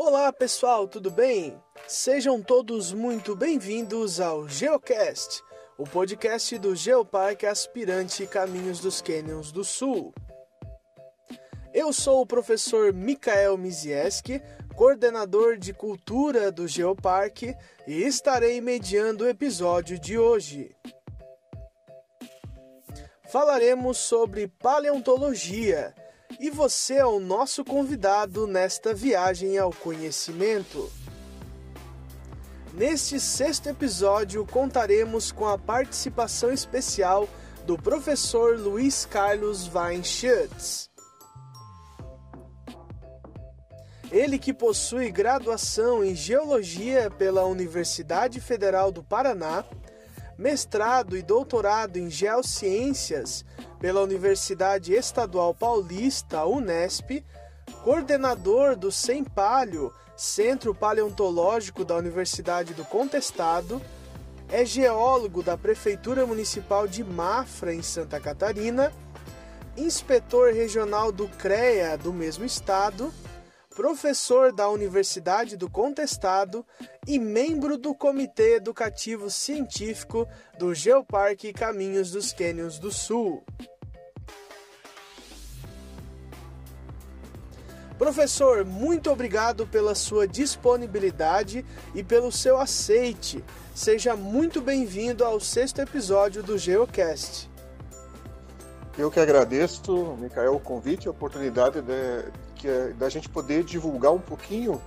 Olá pessoal, tudo bem? Sejam todos muito bem-vindos ao Geocast, o podcast do Geoparque Aspirante Caminhos dos Canyons do Sul. Eu sou o professor Mikael Mizieski, coordenador de cultura do Geoparque, e estarei mediando o episódio de hoje. Falaremos sobre paleontologia e você é o nosso convidado nesta viagem ao conhecimento. Neste sexto episódio, contaremos com a participação especial do professor Luiz Carlos Weinschutz. Ele que possui graduação em Geologia pela Universidade Federal do Paraná, mestrado e doutorado em Geociências pela Universidade Estadual Paulista, Unesp, coordenador do SEMPALHO, Centro Paleontológico da Universidade do Contestado, é geólogo da Prefeitura Municipal de Mafra, em Santa Catarina, inspetor regional do CREA do mesmo estado, professor da Universidade do Contestado e membro do Comitê Educativo Científico do Geoparque Caminhos dos Cânions do Sul. Professor, muito obrigado pela sua disponibilidade e pelo seu aceite. Seja muito bem-vindo ao sexto episódio do Geocast. Eu que agradeço, Micael, o convite e a oportunidade de, que é, da gente poder divulgar um pouquinho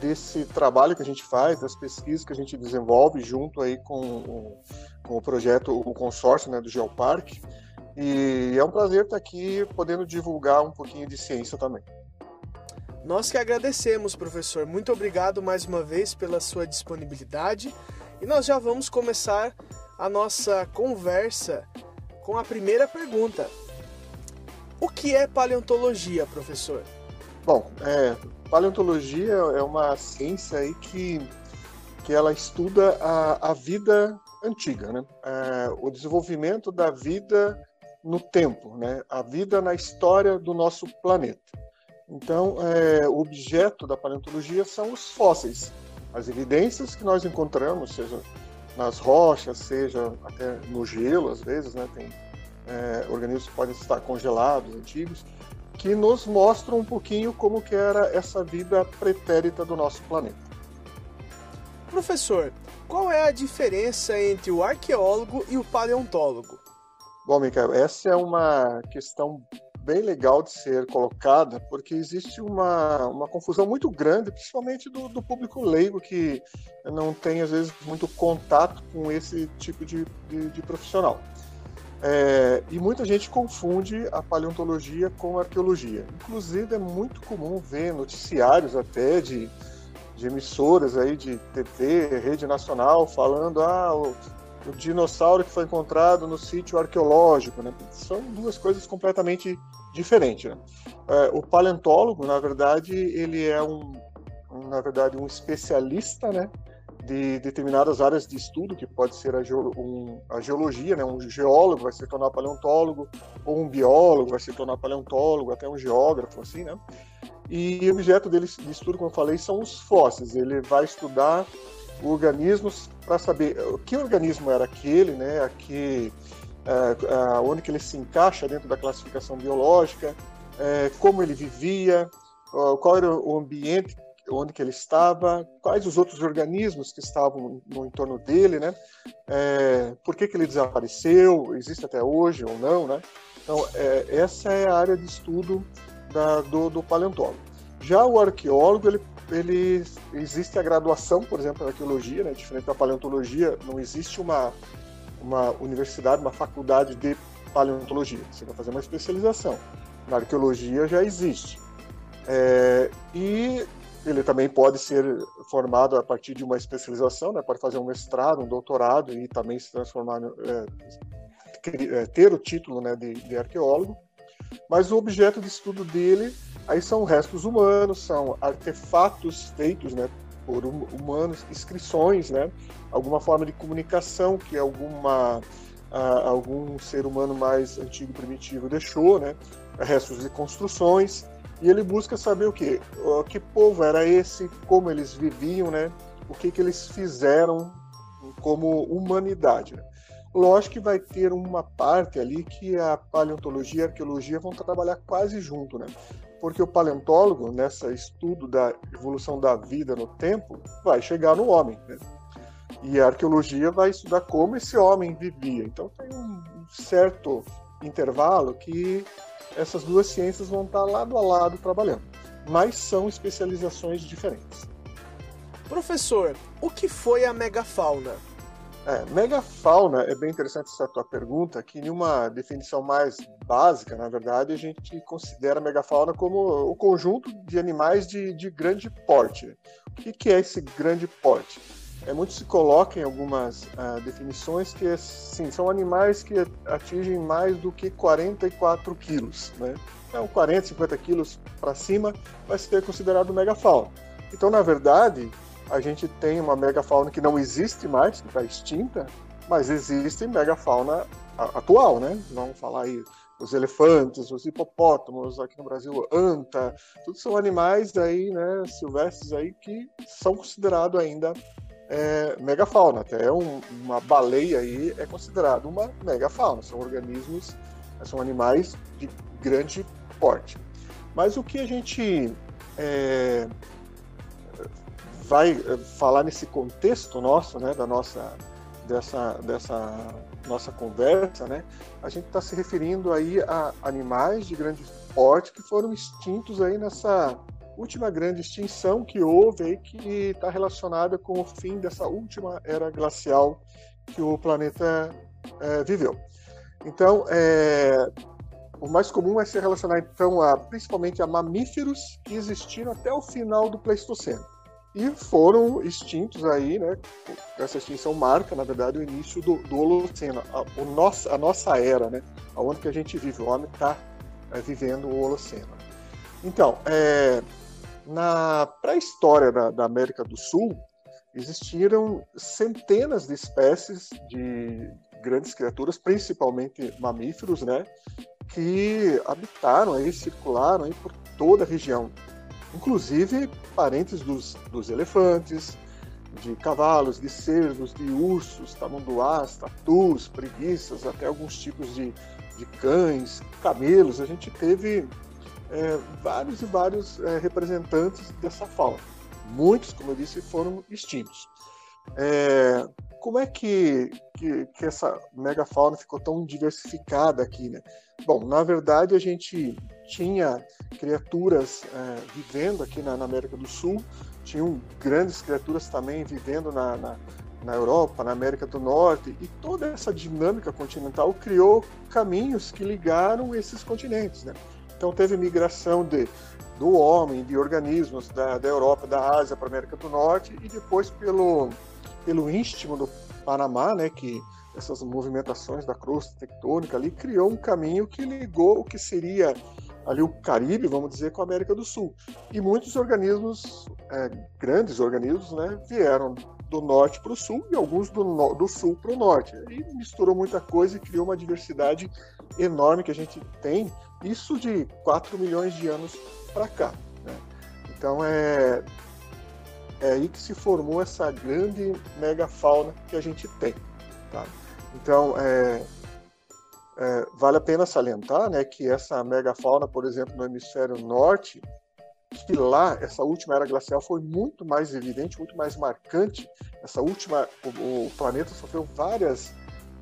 desse trabalho que a gente faz, das pesquisas que a gente desenvolve junto aí com, com o projeto, o consórcio né, do Geoparque. E é um prazer estar aqui podendo divulgar um pouquinho de ciência também. Nós que agradecemos, professor. Muito obrigado mais uma vez pela sua disponibilidade. E nós já vamos começar a nossa conversa com a primeira pergunta. O que é paleontologia, professor? Bom, é, paleontologia é uma ciência aí que, que ela estuda a, a vida antiga, né? É, o desenvolvimento da vida no tempo, né? A vida na história do nosso planeta. Então, é, o objeto da paleontologia são os fósseis, as evidências que nós encontramos, seja nas rochas, seja até no gelo, às vezes, né? Tem é, organismos que podem estar congelados, antigos, que nos mostram um pouquinho como que era essa vida pretérita do nosso planeta. Professor, qual é a diferença entre o arqueólogo e o paleontólogo? Bom, Michael, essa é uma questão bem legal de ser colocada, porque existe uma, uma confusão muito grande, principalmente do, do público leigo, que não tem, às vezes, muito contato com esse tipo de, de, de profissional. É, e muita gente confunde a paleontologia com a arqueologia. Inclusive, é muito comum ver noticiários até de, de emissoras aí de TV, rede nacional, falando ah, o, o dinossauro que foi encontrado no sítio arqueológico. Né? São duas coisas completamente diferentes. Né? É, o paleontólogo, na verdade, ele é um, na verdade, um especialista, né? De determinadas áreas de estudo, que pode ser a, um, a, geologia, né? um geólogo vai se tornar paleontólogo, ou um biólogo vai se tornar paleontólogo, até um geógrafo, assim, né? E o objeto dele de estudo, como eu falei, são os fósseis. Ele vai estudar organismos para saber que organismo era aquele, né? Aqui, é, é, onde que ele se encaixa dentro da classificação biológica, é, como ele vivia, qual era o ambiente onde que ele estava, quais os outros organismos que estavam no entorno dele, né? É, por que, que ele desapareceu, existe até hoje ou não, né? Então, é, essa é a área de estudo da, do, do, paleontólogo. Já o arqueólogo, ele, ele existe a graduação, por exemplo, na arqueologia, né? Diferente da paleontologia, não existe uma, uma universidade, uma faculdade de paleontologia. Você vai fazer uma especialização. Na arqueologia já existe. É, e ele também pode ser formado a partir de uma especialização, né? pode fazer um mestrado, um doutorado e também se transformar, é, é, ter o título né, de, de, arqueólogo. Mas o objeto de estudo dele aí são restos humanos, são artefatos feitos né, por humanos, inscrições, né, alguma forma de comunicação que alguma algum ser humano mais antigo primitivo deixou, né, restos de construções E ele busca saber o que? Que povo era esse, como eles viviam, né? O que, que eles fizeram como humanidade. Né? Lógico que vai ter uma parte ali que a paleontologia e a arqueologia vão trabalhar quase junto, né? Porque o paleontólogo, nessa estudo da evolução da vida no tempo, vai chegar no homem, né? E a arqueologia vai estudar como esse homem vivia. Então tem um certo intervalo que essas duas ciências vão estar lado a lado trabalhando, mas são especializações diferentes. Professor, o que foi a megafauna? É, megafauna é bem interessante essa tua pergunta, que em uma definição mais básica, na verdade, a gente considera a megafauna como o conjunto de animais de, de grande porte. O que, que é esse grande porte? É, muito se coloca em algumas uh, definições que sim, são animais que atingem mais do que 44 quilos. Né? Então, 40, 50 quilos para cima vai ser considerado megafauna. Então, na verdade, a gente tem uma megafauna que não existe mais, que está extinta, mas existe megafauna atual, né? Vamos falar aí os elefantes, os hipopótamos, aqui no Brasil, anta, tudo são animais aí, né, silvestres aí que são considerados ainda é, megafauna. Até um, uma baleia aí é considerado uma megafauna. São organismos, são animais de grande porte. Mas o que a gente é, vai falar nesse contexto nosso, né, da nossa dessa dessa nossa conversa, né, a gente está se referindo aí a animais de grande porte que foram extintos aí nessa última grande extinção que houve aí, que está relacionada com o fim dessa última era glacial que o planeta é, viveu. Então, é, o mais comum é se relacionar então a, principalmente a mamíferos que existiram até o final do Pleistoceno e foram extintos aí, né? Essa extinção marca, na verdade, o início do, do Holoceno, a, o nosso, a nossa era, né? Aonde que a gente vive, o homem está é, vivendo o Holoceno. Então, é, na pré-história da, da, América do Sul, existiram centenas de espécies de grandes criaturas, principalmente mamíferos, né, que habitaram aí, circularam aí por toda a região, inclusive parentes dos, dos elefantes, de cavalos, de cervos, de ursos, tamanduás, tatus, preguiças, até alguns tipos de, de cães, camelos. A gente teve é, vários e vários é, representantes dessa fauna. Muitos, como eu disse, foram extintos. É, como é que, que, que, essa megafauna ficou tão diversificada aqui? Né? Bom, na verdade, a gente tinha criaturas é, vivendo aqui na, na, América do Sul, tinham grandes criaturas também vivendo na, na, na Europa, na América do Norte, e toda essa dinâmica continental criou caminhos que ligaram esses continentes. Né? Então teve migração de, do homem, de organismos da, da Europa, da Ásia para a América do Norte e depois pelo, pelo istmo do Panamá, né, que essas movimentações da crosta tectônica ali criou um caminho que ligou o que seria ali o Caribe, vamos dizer, com a América do Sul. E muitos organismos, é, grandes organismos, né, vieram do norte para o sul e alguns do, no, do sul para o norte. E misturou muita coisa e criou uma diversidade enorme que a gente tem isso de 4 milhões de anos para cá. Né? Então é, é aí que se formou essa grande megafauna que a gente tem. Tá? Então é, é, vale a pena salientar né, que essa megafauna, por exemplo, no hemisfério norte, que lá essa última era glacial foi muito mais evidente, muito mais marcante. Essa última, o, o planeta sofreu vários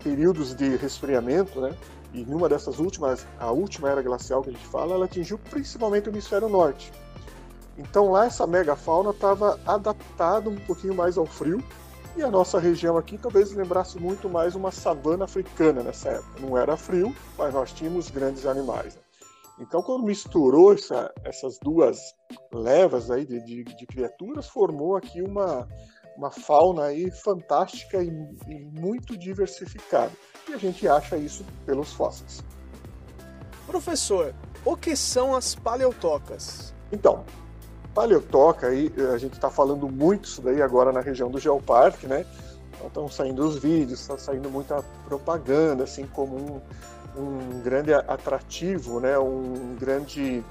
períodos de resfriamento, né? E numa dessas últimas, a última era glacial que a gente fala, ela atingiu principalmente o hemisfério norte. Então lá essa megafauna estava adaptada um pouquinho mais ao frio, e a nossa região aqui talvez lembrasse muito mais uma savana africana nessa época. Não era frio, mas nós tínhamos grandes animais. Né? Então, quando misturou essa, essas duas levas aí de, de, de, criaturas, formou aqui uma, uma fauna aí fantástica e, e muito diversificada e a gente acha isso pelos fósseis. Professor, o que são as paleotocas? Então, paleotoca, aí, a gente está falando muito isso daí agora na região do Geoparque, né? Estão então, saindo os vídeos, está saindo muita propaganda, assim, como um, um grande atrativo, né? Um grande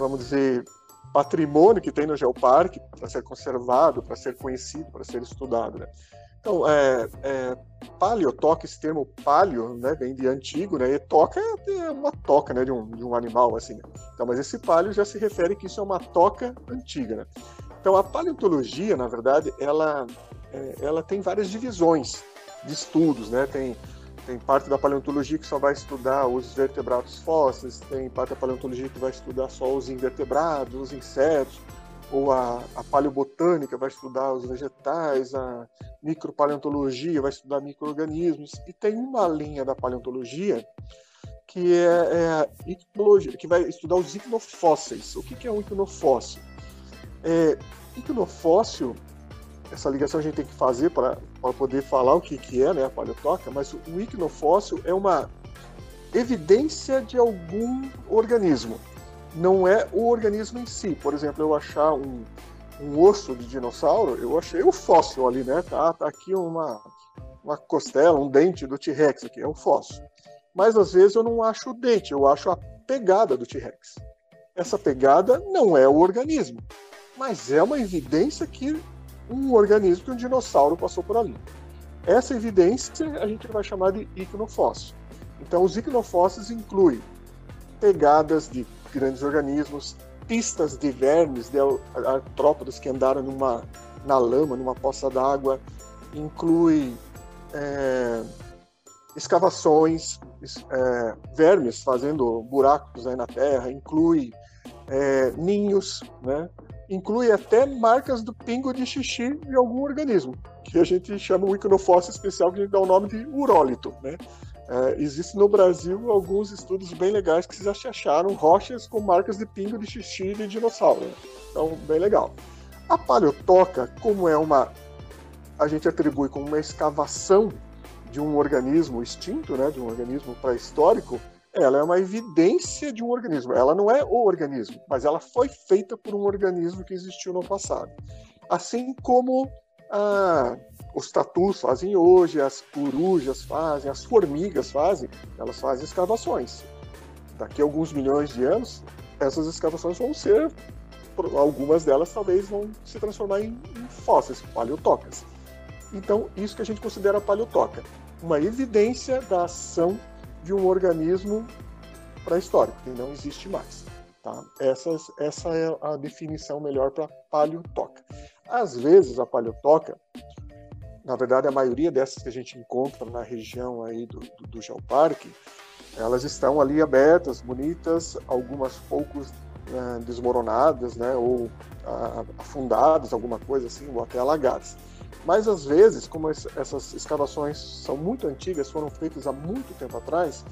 vamos dizer, patrimônio que tem no Geoparque para ser conservado, para ser conhecido, para ser estudado. Né? Então, é, é, paleotoca, esse termo paleo, né, vem de antigo, né, e toca é uma toca, né, de um, de um animal, assim. Né? Então, mas esse paleo já se refere que isso é uma toca antiga, né? Então, a paleontologia, na verdade, ela, é, ela tem várias divisões de estudos, né? Tem, tem parte da paleontologia que só vai estudar os vertebrados fósseis, tem parte da paleontologia que vai estudar só os invertebrados, os insetos, ou a, a paleobotânica vai estudar os vegetais, a micropaleontologia vai estudar micro-organismos, e tem uma linha da paleontologia que é, é icnologia, que vai estudar os icnofósseis. O que, que é um icnofóssil? É, icnofóssil, essa ligação a gente tem que fazer para poder falar o que, que é né, a paleotoca, mas o icnofóssil é uma evidência de algum organismo não é o organismo em si. Por exemplo, eu achar um, um osso de dinossauro, eu achei o fóssil ali, né? Tá, tá aqui uma, uma costela, um dente do T-Rex aqui, é um fóssil. Mas às vezes eu não acho o dente, eu acho a pegada do T-Rex. Essa pegada não é o organismo, mas é uma evidência que um organismo que um dinossauro passou por ali. Essa evidência a gente vai chamar de icnofóssil. Então, os icnofósseis incluem pegadas de grandes organismos, pistas de vermes, de artrópodes que andaram numa, na lama, numa poça d'água, inclui é, escavações, é, vermes fazendo buracos aí na terra, inclui é, ninhos, né? Inclui até marcas do pingo de xixi de algum organismo, que a gente chama um iconofóssil especial que a gente dá o nome de urólito, né? É, existe no Brasil alguns estudos bem legais que já acharam rochas com marcas de pingo de xixi de dinossauro. Né? Então, bem legal. A paleotoca, como é uma. A gente atribui como uma escavação de um organismo extinto, né, de um organismo pré-histórico, ela é uma evidência de um organismo. Ela não é o organismo, mas ela foi feita por um organismo que existiu no passado. Assim como a os tatus fazem hoje, as corujas fazem, as formigas fazem, elas fazem escavações. Daqui a alguns milhões de anos, essas escavações vão ser, algumas delas talvez vão se transformar em, em fósseis, paleotocas. Então, isso que a gente considera paleotoca, uma evidência da ação de um organismo pré-histórico, que não existe mais. Tá? Essas, essa é a definição melhor para paleotoca. Às vezes, a paleotoca na verdade, a maioria dessas que a gente encontra na região aí do, do, do Geoparque, elas estão ali abertas, bonitas, algumas poucos né, desmoronadas, né, ou a, afundadas, alguma coisa assim, ou até alagadas. Mas às vezes, como essas escavações são muito antigas, foram feitas há muito tempo atrás,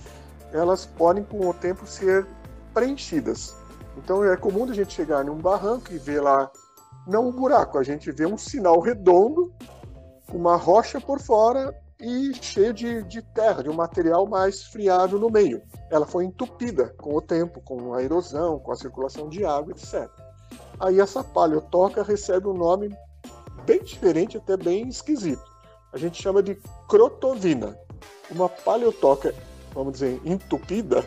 elas podem com o tempo ser preenchidas. Então é comum a gente chegar num barranco e ver lá não um buraco, a gente vê um sinal redondo uma rocha por fora e cheia de, de terra, de um material mais friável no meio. Ela foi entupida com o tempo, com a erosão, com a circulação de água, etc. Aí essa paleotoca recebe um nome bem diferente, até bem esquisito. A gente chama de crotovina. Uma paleotoca, vamos dizer, entupida,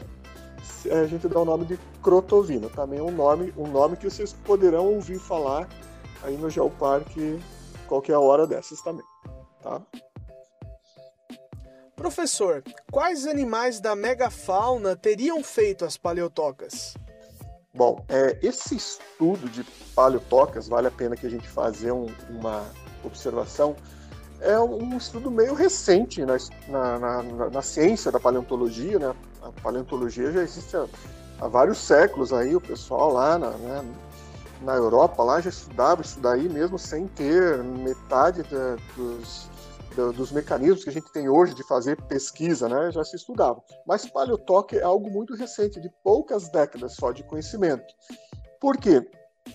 a gente dá o nome de crotovina. Também é um nome, um nome que vocês poderão ouvir falar aí no Geoparque qualquer hora dessas também, tá? Professor, quais animais da megafauna teriam feito as paleotocas? Bom, é, esse estudo de paleotocas, vale a pena que a gente fazer um, uma observação, é um estudo meio recente na, na, na, na, ciência da paleontologia, né? A paleontologia já existe há, há vários séculos aí, o pessoal lá na, né, na Europa lá já estudava isso daí mesmo sem ter metade da, dos, da, dos mecanismos que a gente tem hoje de fazer pesquisa, né? Já se estudava. Mas paleotoque é algo muito recente, de poucas décadas só de conhecimento. Por quê?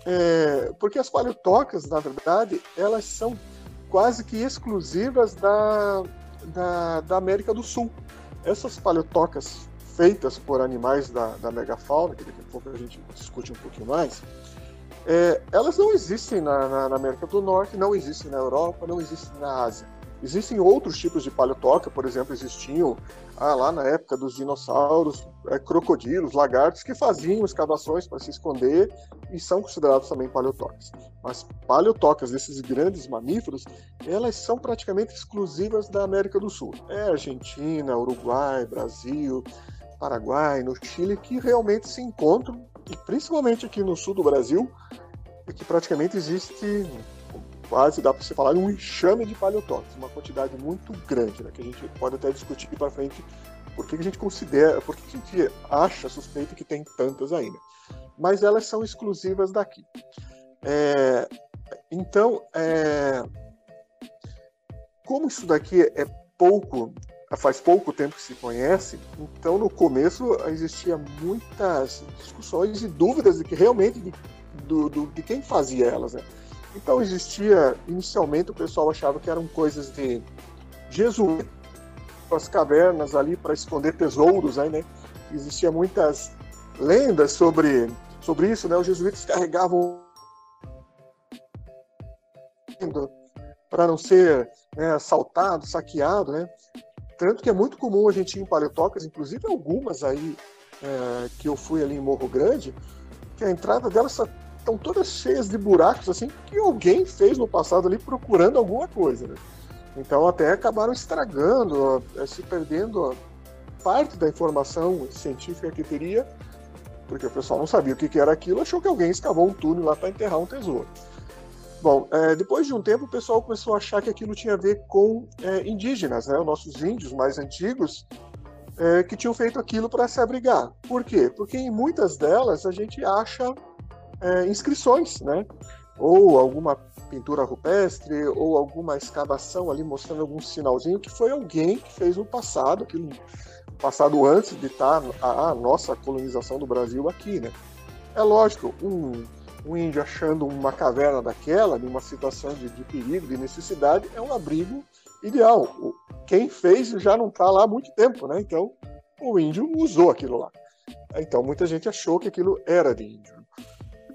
É, porque as paleotocas, na verdade, elas são quase que exclusivas da, da, da América do Sul. Essas paleotocas feitas por animais da, da megafauna, que daqui a pouco a gente discute um pouquinho mais, é, elas não existem na, na, na, América do Norte, não existem na Europa, não existem na Ásia. Existem outros tipos de paleotoca, por exemplo, existiam ah, lá na época dos dinossauros, é, crocodilos, lagartos que faziam escavações para se esconder e são considerados também paleotocas. Mas paleotocas desses grandes mamíferos, elas são praticamente exclusivas da América do Sul. É Argentina, Uruguai, Brasil, Paraguai, no Chile, que realmente se encontram, e principalmente aqui no sul do Brasil, que praticamente existe quase, dá para você falar, um enxame de paleotóxicos, uma quantidade muito grande, né, que a gente pode até discutir para frente por que a gente considera, por que a gente acha suspeito que tem tantas ainda. Mas elas são exclusivas daqui. É, então, é, como isso daqui é pouco, faz pouco tempo que se conhece, então no começo existia muitas discussões e dúvidas de que realmente de, do, do, de quem fazia elas, né? Então existia, inicialmente o pessoal achava que eram coisas de jesuítas, as cavernas ali para esconder tesouros, aí, né? Existia muitas lendas sobre, sobre isso, né? Os jesuítas carregavam para não ser né, assaltado, saqueado, né? Tanto que é muito comum a gente ir em paleotocas, inclusive algumas aí é, que eu fui ali em Morro Grande, que a entrada delas estão todas cheias de buracos assim que alguém fez no passado ali procurando alguma coisa. Né? Então até acabaram estragando, eh, se perdendo parte da informação científica que teria, porque o pessoal não sabia o que era aquilo, achou que alguém escavou um túnel lá para enterrar um tesouro. Bom, é, depois de um tempo o pessoal começou a achar que aquilo tinha a ver com é, indígenas, né? Os nossos índios mais antigos é, que tinham feito aquilo para se abrigar. Por quê? Porque em muitas delas a gente acha é, inscrições, né? Ou alguma pintura rupestre, ou alguma escavação ali mostrando algum sinalzinho que foi alguém que fez no passado, aquilo passado antes de estar a, a nossa colonização do Brasil aqui, né? É lógico, um, um índio achando uma caverna daquela, numa situação de, de perigo, de necessidade, é um abrigo ideal. Quem fez já não está lá há muito tempo, né? Então, o índio usou aquilo lá. Então, muita gente achou que aquilo era de índio.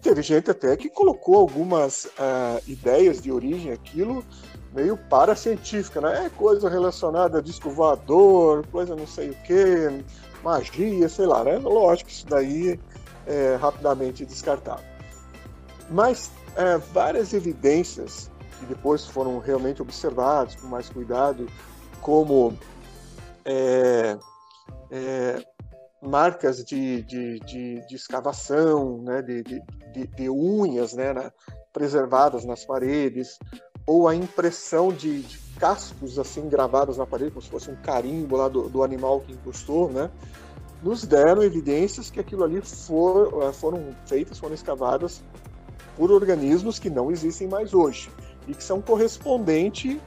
Teve gente até que colocou algumas uh, ideias de origem aquilo meio paracientífica, né? É coisa relacionada a disco voador, coisa não sei o que, magia, sei lá, né? Lógico isso daí é rapidamente descartado. Mas é, várias evidências que depois foram realmente observadas com mais cuidado, como é, é, marcas de, de, de, de escavação, né, de, de, de unhas né, na, preservadas nas paredes, ou a impressão de, de, cascos assim gravados na parede, como se fosse um carimbo lá do, do animal que encostou, né, nos deram evidências que aquilo ali for, eh, foram feitas, foram escavadas por organismos que não existem mais hoje e que são correspondentes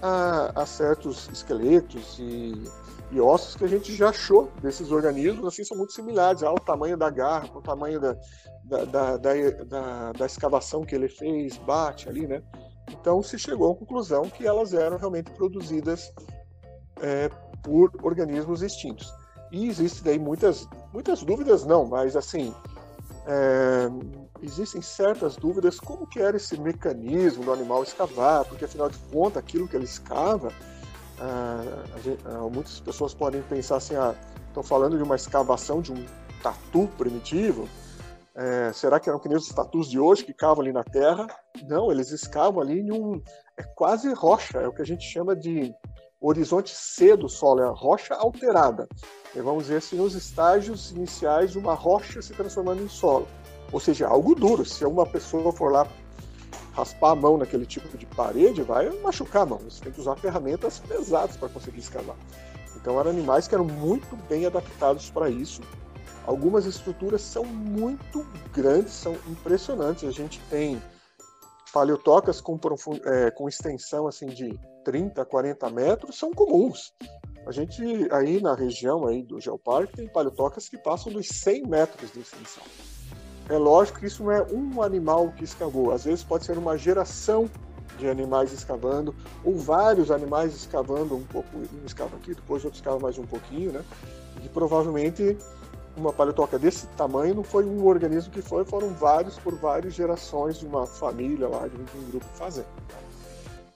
a, a certos esqueletos e e ossos que a gente já achou desses organismos, assim, são muito similares ao tamanho da garra, o tamanho da, da, da, da, escavação que ele fez, bate ali, né? Então se chegou à conclusão que elas eram realmente produzidas é, por organismos extintos. E existem daí muitas, muitas dúvidas, não, mas assim, é, existem certas dúvidas como que era esse mecanismo do animal escavar, porque afinal de contas aquilo que ele escava muitas pessoas podem pensar assim, ah, estão falando de uma escavação de um tatu primitivo, é, será que eram que nem os tatus de hoje que cavam ali na terra? Não, eles escavam ali em um. É quase rocha, é o que a gente chama de horizonte C do solo, é a rocha alterada. E vamos dizer assim, nos estágios iniciais uma rocha se transformando em solo. Ou seja, algo duro. Se uma pessoa for lá raspar a mão naquele tipo de parede, vai machucar a mão. Você tem que usar ferramentas pesadas para conseguir escavar. Então eram animais que eram muito bem adaptados para isso. Algumas estruturas são muito grandes, são impressionantes. A gente tem paleotocas com, é, com extensão assim de 30, 40 metros, são comuns. A gente aí na região aí do Geoparque tem paleotocas que passam dos 100 metros de extensão. É lógico que isso não é um animal que escavou, às vezes pode ser uma geração de animais escavando, ou vários animais escavando um pouco, um escava aqui, depois outro escava mais um pouquinho, né? E provavelmente uma paleotoca desse tamanho não foi um organismo que foi, foram vários por várias gerações de uma família lá, de um grupo fazendo.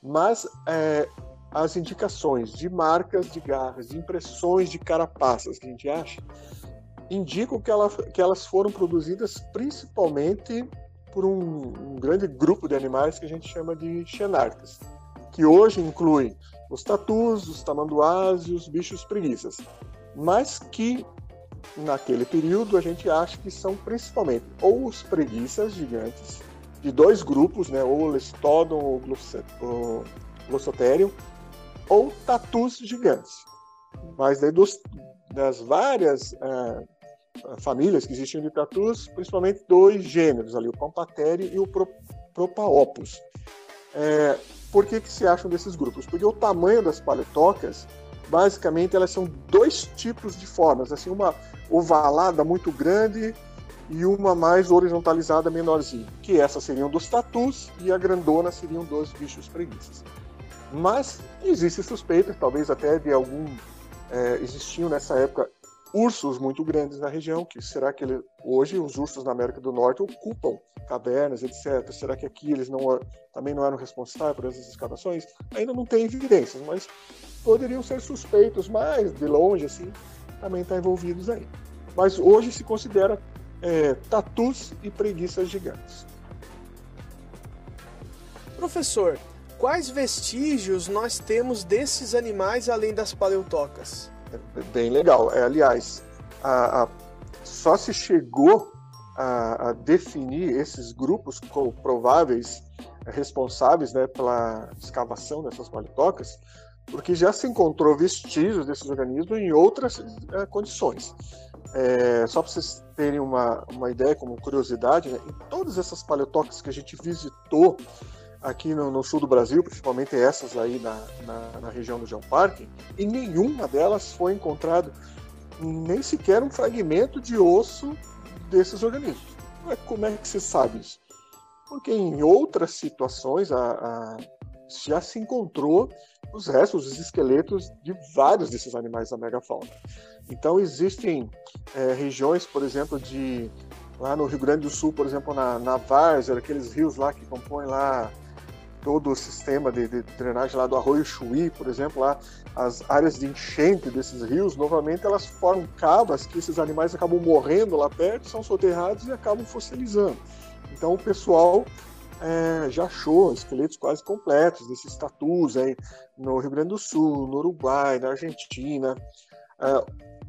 Mas é, as indicações de marcas de garras, de impressões de carapaças que a gente acha, indicam que, ela, que elas foram produzidas principalmente por um, um, grande grupo de animais que a gente chama de xenarcas, que hoje inclui os tatus, os tamanduás e os bichos preguiças, mas que naquele período a gente acha que são principalmente ou os preguiças gigantes, de dois grupos, né, ou o Lestodon ou o Glossotherium, ou tatus gigantes. Mas daí dos, das várias uh, famílias que existiam de tatus, principalmente dois gêneros ali, o Pampatere e o Pro, Propaopus. É, por que, que se acham desses grupos? Porque o tamanho das paletocas, basicamente, elas são dois tipos de formas, assim, uma ovalada muito grande e uma mais horizontalizada menorzinha, que essas seriam dos tatus e a grandona seriam dos bichos preguiças. Mas existe suspeita, talvez até de algum é, existiam nessa época ursos muito grandes na região, que será que ele, hoje os ursos na América do Norte ocupam cavernas, etc. Será que aqui eles não também não eram responsáveis por essas escavações? Ainda não tem evidências, mas poderiam ser suspeitos, mas de longe assim também estão tá envolvidos aí. Mas hoje se considera é, tatus e preguiças gigantes. Professor, quais vestígios nós temos desses animais além das paleotocas? É bem legal. É, aliás, a, a, só se chegou a, a, definir esses grupos como prováveis responsáveis né, pela escavação dessas paleotocas, porque já se encontrou vestígios desses organismos em outras é, condições. É, só para vocês terem uma, uma ideia, como curiosidade, né, em todas essas paleotocas que a gente visitou aqui no, no, sul do Brasil, principalmente essas aí na, na, na região do Geoparque, em nenhuma delas foi encontrado nem sequer um fragmento de osso desses organismos. Como é que se sabe isso? Porque em outras situações a, a, já se encontrou os restos, os esqueletos de vários desses animais da megafauna. Então existem é, regiões, por exemplo, de lá no Rio Grande do Sul, por exemplo, na, na Várzea, aqueles rios lá que compõem lá todo o sistema de, de, drenagem lá do Arroio Chuí, por exemplo, lá as áreas de enchente desses rios, novamente elas formam cavas que esses animais acabam morrendo lá perto, são soterrados e acabam fossilizando. Então o pessoal é, já achou esqueletos quase completos desses tatus aí no Rio Grande do Sul, no Uruguai, na Argentina. É,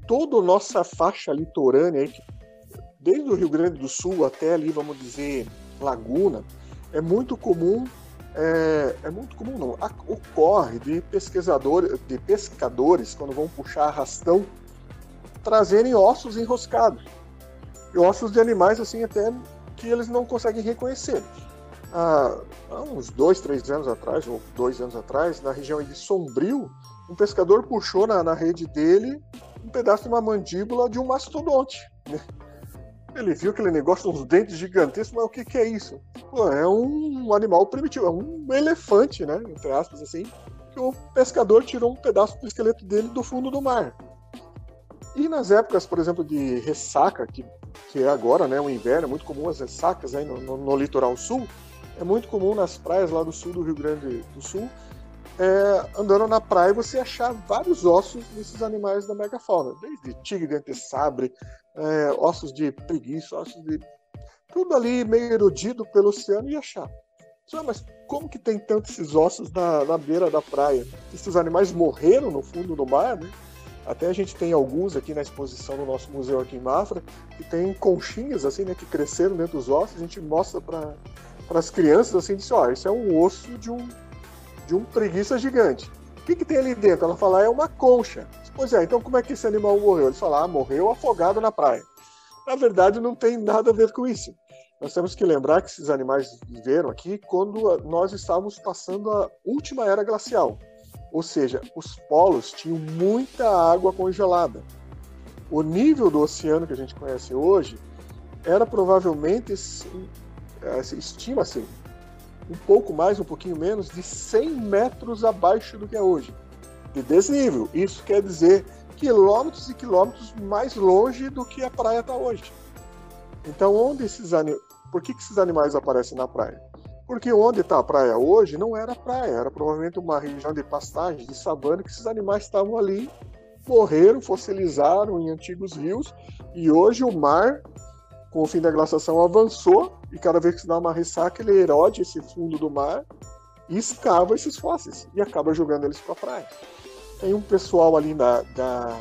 toda a nossa faixa litorânea, aí, desde o Rio Grande do Sul até ali, vamos dizer, Laguna, é muito comum é, é, muito comum não ocorre de pesquisadores de pescadores quando vão puxar arrastão trazerem ossos enroscados e ossos de animais assim até que eles não conseguem reconhecer há, há, uns dois, três anos atrás, ou dois anos atrás, na região de Sombrio, um pescador puxou na, na rede dele um pedaço de uma mandíbula de um mastodonte. Né? Ele viu aquele negócio, uns dentes gigantescos, mas o que, que é isso? Pô, é um animal primitivo, é um elefante, né? Entre aspas, assim, que o pescador tirou um pedaço do esqueleto dele do fundo do mar. E nas épocas, por exemplo, de ressaca, que, que é agora, né, o inverno, é muito comum as ressacas aí no, no, no litoral sul, é muito comum nas praias lá do sul do Rio Grande do Sul, é, andando na praia você achar vários ossos desses animais da megafauna, desde tigre, dente sabre, é, ossos de preguiça, ossos de tudo ali meio erodido pelo oceano e achar. Ah, mas como que tem tantos esses ossos na, na beira da praia? Esses animais morreram no fundo do mar, né? Até a gente tem alguns aqui na exposição no nosso museu aqui em Mafra, que tem conchinhas assim, né, que cresceram dentro dos ossos. A gente mostra para as crianças assim, disse, ó, isso é um osso de um de um preguiça gigante. O que, que tem ali dentro? Ela fala, é uma concha. Pois é, então como é que esse animal morreu? Ele fala, ah, morreu afogado na praia. Na verdade, não tem nada a ver com isso. Nós temos que lembrar que esses animais viveram aqui quando nós estávamos passando a última era glacial. Ou seja, os polos tinham muita água congelada. O nível do oceano que a gente conhece hoje era provavelmente é, estima-se um pouco mais, um pouquinho menos, de 100 metros abaixo do que é hoje, de desnível. Isso quer dizer quilômetros e quilômetros mais longe do que a praia está hoje. Então, onde esses animais. Por que, que esses animais aparecem na praia? Porque onde está a praia hoje não era praia, era provavelmente uma região de pastagem, de savana, que esses animais estavam ali, morreram, fossilizaram em antigos rios, e hoje o mar, com o fim da glaciação, avançou, e cada vez que se dá uma ressaca, ele erode esse fundo do mar e escava esses fósseis, e acaba jogando eles para a praia. Tem um pessoal ali na, da,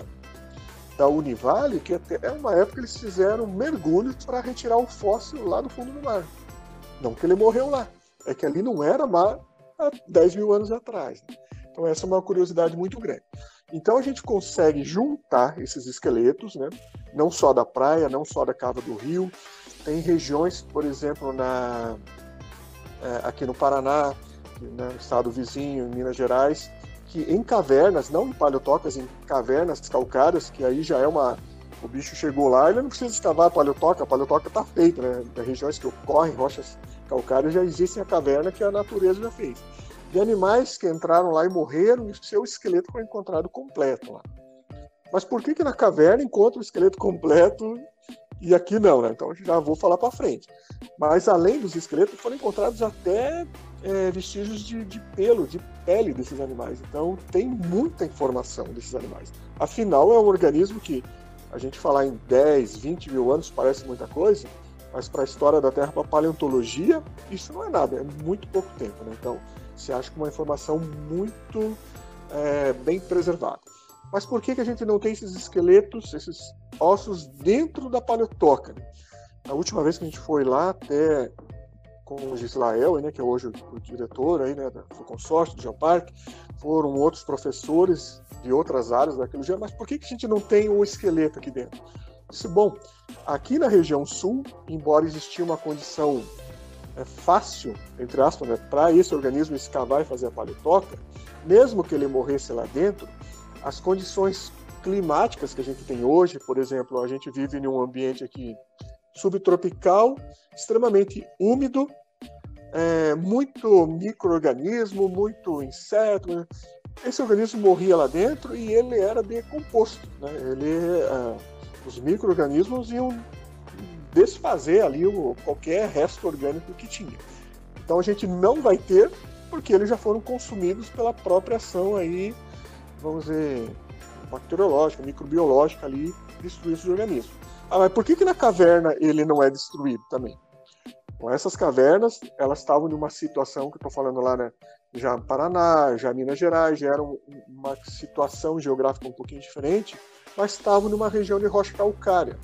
da Univale que até é uma época eles fizeram mergulhos para retirar o fóssil lá do fundo do mar. Não que ele morreu lá, é que ali não era mar há 10 mil anos atrás. Né? Então essa é uma curiosidade muito grande. Então a gente consegue juntar esses esqueletos, né? não só da praia, não só da cava do rio. Tem regiões, por exemplo, na, é, aqui no Paraná, no estado vizinho, em Minas Gerais, que em cavernas, não em paleotocas, em cavernas calcárias, que aí já é uma. O bicho chegou lá, ele não precisa escavar a paleotoca, a paleotoca está feita, né? Nas regiões que ocorrem rochas calcárias já existem a caverna que a natureza já fez. De animais que entraram lá e morreram e seu esqueleto foi encontrado completo lá. Mas por que que na caverna encontra o esqueleto completo e aqui não, né? Então já vou falar para frente. Mas além dos esqueletos, foram encontrados até é, vestígios de, de, pelo, de pele desses animais. Então tem muita informação desses animais. Afinal, é um organismo que a gente falar em 10, 20 mil anos parece muita coisa, mas para a história da Terra, para a paleontologia, isso não é nada, é muito pouco tempo. Né? Então se acha que uma informação muito é, bem preservada. Mas por que, que a gente não tem esses esqueletos, esses ossos dentro da paleotoca? A última vez que a gente foi lá, até com o Gislael, né, que é hoje o, diretor aí, né, do consórcio do Geoparque, foram outros professores de outras áreas da arqueologia, mas por que, que a gente não tem um esqueleto aqui dentro? Disse, bom, aqui na região sul, embora existia uma condição é, fácil, entre aspas, né, para esse organismo escavar e fazer a paleotoca, mesmo que ele morresse lá dentro, as condições climáticas que a gente tem hoje, por exemplo, a gente vive em um ambiente aqui subtropical, extremamente úmido, é, muito microorganismo, muito inseto. Né? Esse organismo morria lá dentro e ele era decomposto. Né? Ele, é, os microorganismos iam desfazer ali o, qualquer resto orgânico que tinha. Então a gente não vai ter, porque eles já foram consumidos pela própria ação aí, vamos dizer, bacteriológica, microbiológica ali, destruir esses organismos. Ah, mas por que, que na caverna ele não é destruído também? Bom, essas cavernas, elas estavam numa situação que eu estou falando lá, né? Já Paraná, já Minas Gerais, já era uma situação geográfica um pouquinho diferente, mas estavam numa região de rocha calcária.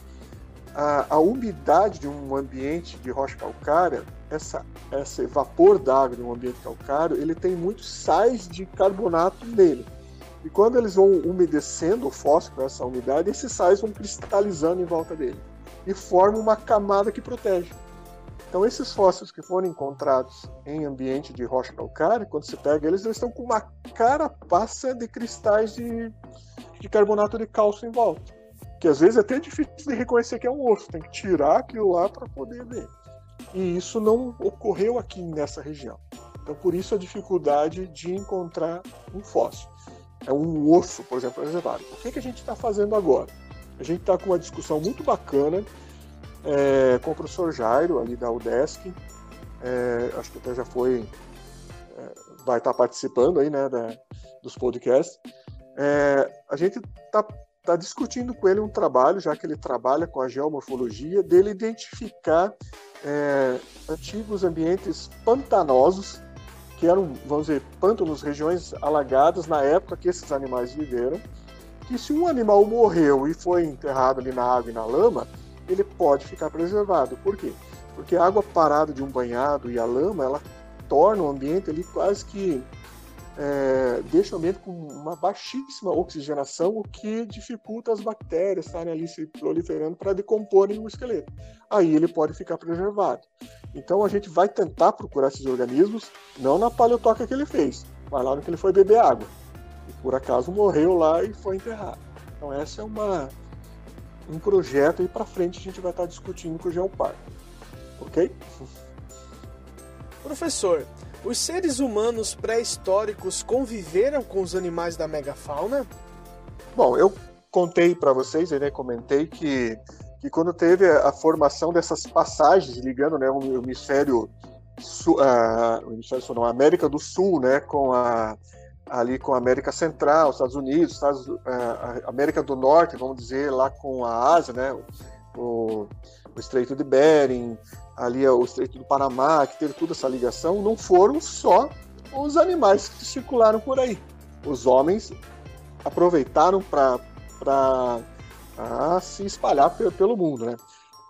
A, a umidade de um ambiente de rocha calcária, essa, esse vapor d'água de um ambiente calcário, ele tem muitos sais de carbonato nele. E quando eles vão umedecendo o fósforo, essa umidade, esses sais vão cristalizando em volta dele e formam uma camada que protege. Então, esses fósseis que foram encontrados em ambiente de rocha calcária, quando se pega eles, eles estão com uma carapaça de cristais de, de carbonato de cálcio em volta. Que às vezes é até difícil de reconhecer que é um osso, tem que tirar aquilo lá para poder ver. E isso não ocorreu aqui nessa região. Então, por isso a dificuldade de encontrar um fóssil. É um osso, por exemplo, preservado. O que, que a gente está fazendo agora? A gente está com uma discussão muito bacana é, com o professor Jairo, ali da UDESC, é, acho que até já foi, é, vai estar participando aí, né, da, dos podcasts. É, a gente está tá discutindo com ele um trabalho, já que ele trabalha com a geomorfologia, dele identificar é, antigos ambientes pantanosos, que eram, vamos dizer, pântanos, regiões alagadas na época que esses animais viveram, que se um animal morreu e foi enterrado ali na água e na lama, ele pode ficar preservado. Por quê? Porque a água parada de um banhado e a lama, ela torna o ambiente ali quase que é, deixa o ambiente com uma baixíssima oxigenação, o que dificulta as bactérias estarem ali se proliferando para decomporem o esqueleto. Aí ele pode ficar preservado. Então a gente vai tentar procurar esses organismos, não na paleotoca que ele fez, mas lá no que ele foi beber água. E por acaso morreu lá e foi enterrado. Então essa é uma um projeto e para frente a gente vai estar discutindo com o Geoparque. Ok? Professor, os seres humanos pré-históricos conviveram com os animais da megafauna? Bom, eu contei para vocês, né, comentei que, que quando teve a formação dessas passagens ligando né, o hemisfério sul, a, o hemisfério sul, a América do Sul, né, com a, ali com a América Central, Estados Unidos, Estados, a América do Norte, vamos dizer, lá com a Ásia, né, o, o Estreito de Bering, ali o Estreito do Panamá, que teve toda essa ligação, não foram só os animais que circularam por aí. Os homens aproveitaram para se espalhar pelo mundo, né?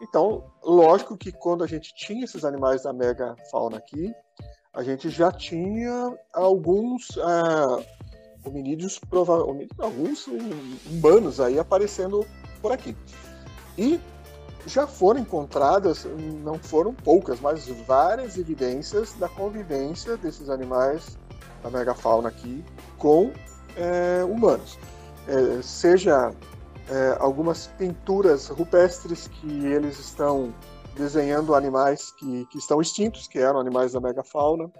Então, lógico que quando a gente tinha esses animais da mega fauna aqui, a gente já tinha alguns é, hominídeos, alguns humanos aí aparecendo por aqui. E já foram encontradas, não foram poucas, mas várias evidências da convivência desses animais da megafauna aqui com é, humanos. É, seja é, algumas pinturas rupestres que eles estão desenhando animais que, que estão extintos, que eram animais da megafauna.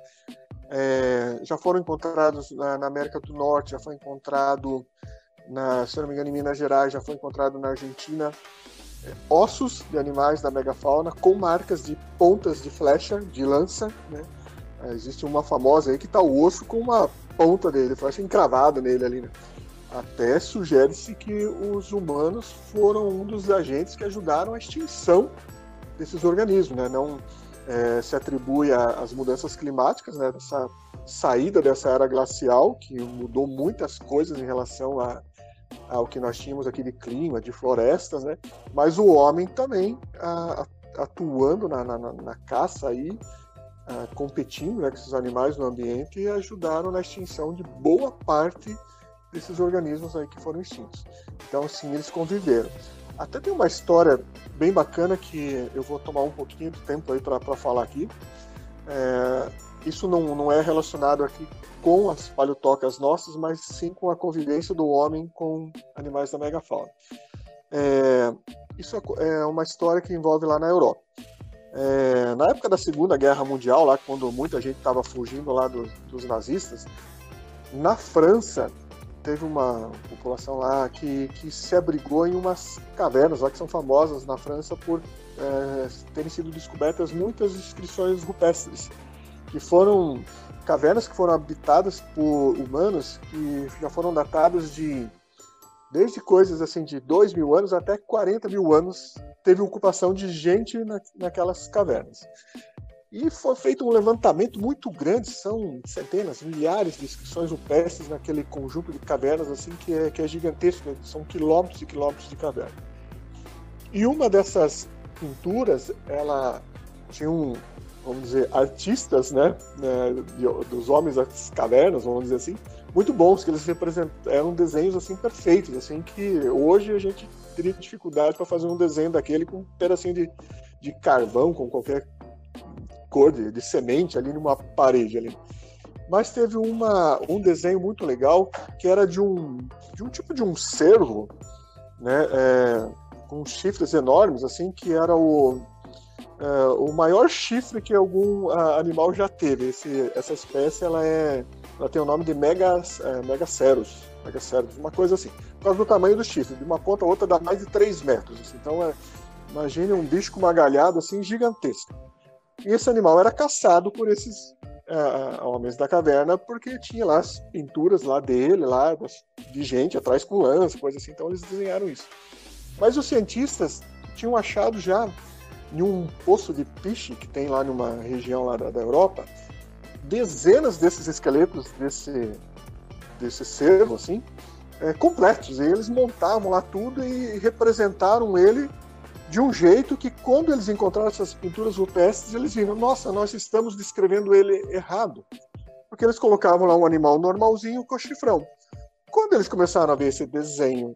É, já foram encontrados na, na, América do Norte, já foi encontrado, na, se não me engano, em Minas Gerais, já foi encontrado na Argentina, é, ossos de animais da megafauna com marcas de pontas de flecha, de lança. Né? É, existe uma famosa aí que está o osso com uma ponta dele, flecha encravada nele ali. Né? Até sugere-se que os humanos foram um dos agentes que ajudaram a extinção desses organismos, né? Não é, se atribui às mudanças climáticas, né? Dessa saída dessa era glacial que mudou muitas coisas em relação a, ao que nós tínhamos aqui de clima, de florestas, né? Mas o homem também a, atuando na, na, na, caça aí, a, competindo né, com esses animais no ambiente e ajudaram na extinção de boa parte desses organismos aí que foram extintos. Então, sim, eles conviveram. Até tem uma história bem bacana que eu vou tomar um pouquinho de tempo aí para falar aqui. É, isso não, não é relacionado aqui com as paleotocas nossas, mas sim com a convivência do homem com animais da megafauna. É, isso é, é uma história que envolve lá na Europa. É, na época da Segunda Guerra Mundial, lá quando muita gente estava fugindo lá do, dos nazistas, na França teve uma população lá que, que se abrigou em umas cavernas lá que são famosas na França por é, terem sido descobertas muitas inscrições rupestres, que foram cavernas que foram habitadas por humanos que já foram datadas de desde coisas assim de 2 mil anos até 40 mil anos teve ocupação de gente na, naquelas cavernas. E foi feito um levantamento muito grande, são centenas, milhares de inscrições rupestres naquele conjunto de cavernas assim que é, que é gigantesco, né? são quilômetros e quilômetros de caverna. E uma dessas pinturas, ela tinha um, vamos dizer, artistas, né, né dos homens das cavernas, vamos dizer assim, muito bons, que eles representam, eram desenhos assim perfeitos, assim que hoje a gente teria dificuldade para fazer um desenho daquele com um pedacinho de, de carvão, com qualquer cor de, de semente ali numa parede ali. Mas teve uma, um desenho muito legal que era de um, de um tipo de um cervo, né, é, com chifres enormes, assim, que era o, é, o maior chifre que algum a, animal já teve. Esse, essa espécie ela é, ela tem o nome de Megas, é, Megaceros, Megaceros, uma coisa assim, por causa do tamanho do chifre, de uma ponta a outra dá mais de 3 metros. Assim, então, é, imagine um bicho com uma galhada assim gigantesca. E esse animal era caçado por esses uh, homens da caverna porque tinha lá as pinturas lá dele, lá de gente atrás com lança, coisa assim. Então eles desenharam isso. Mas os cientistas tinham achado já em um poço de piche que tem lá numa região lá da, da Europa dezenas desses esqueletos desse desse cervo assim é, completos. E eles montavam lá tudo e representaram ele de um jeito que quando eles encontraram essas pinturas rupestres, eles viram, nossa, nós estamos descrevendo ele errado. Porque eles colocavam lá um animal normalzinho com chifrão. Quando eles começaram a ver esse desenho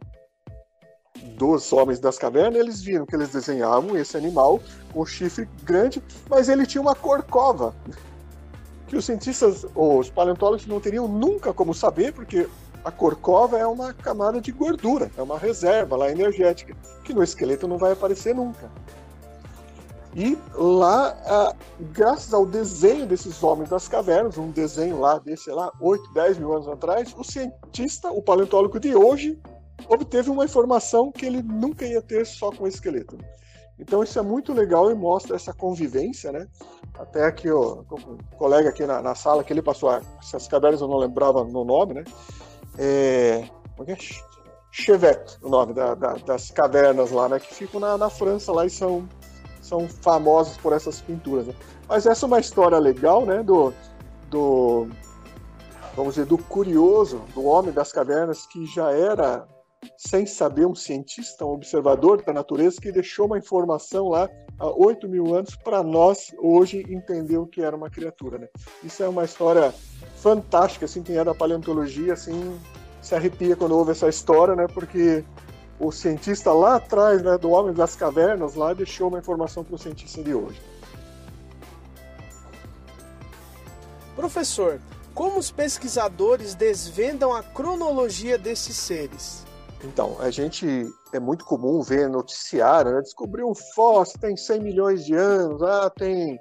dos homens das cavernas, eles viram que eles desenhavam esse animal com chifre grande, mas ele tinha uma corcova. Que os cientistas, os paleontólogos não teriam nunca como saber, porque a corcova é uma camada de gordura, é uma reserva lá energética, que no esqueleto não vai aparecer nunca. E lá, graças ao desenho desses homens das cavernas, um desenho lá desse, lá, 8, 10 mil anos atrás, o cientista, o paleontólogo de hoje, obteve uma informação que ele nunca ia ter só com o esqueleto. Então isso é muito legal e mostra essa convivência, né? Até com um colega aqui na, na, sala que ele passou essas cavernas, eu não lembrava no nome, né? É, é é? Chevette, o nome da, da, das cavernas lá, né? Que ficam na, na França lá e são, são famosas por essas pinturas. Né? Mas essa é uma história legal, né? Do, do, vamos dizer, do curioso, do homem das cavernas que já era, sem saber, um cientista, um observador da natureza que deixou uma informação lá há 8 mil anos para nós hoje entender o que era uma criatura. Né? Isso é uma história fantástica, assim, quem é da paleontologia, assim, se arrepia quando ouve essa história, né? Porque o cientista lá atrás, né, do homem das cavernas, lá deixou uma informação para o cientista de hoje. Professor, como os pesquisadores desvendam a cronologia desses seres? Então, a gente é muito comum ver noticiário, né? Descobriu um fóssil, tem 100 milhões de anos, ah, tem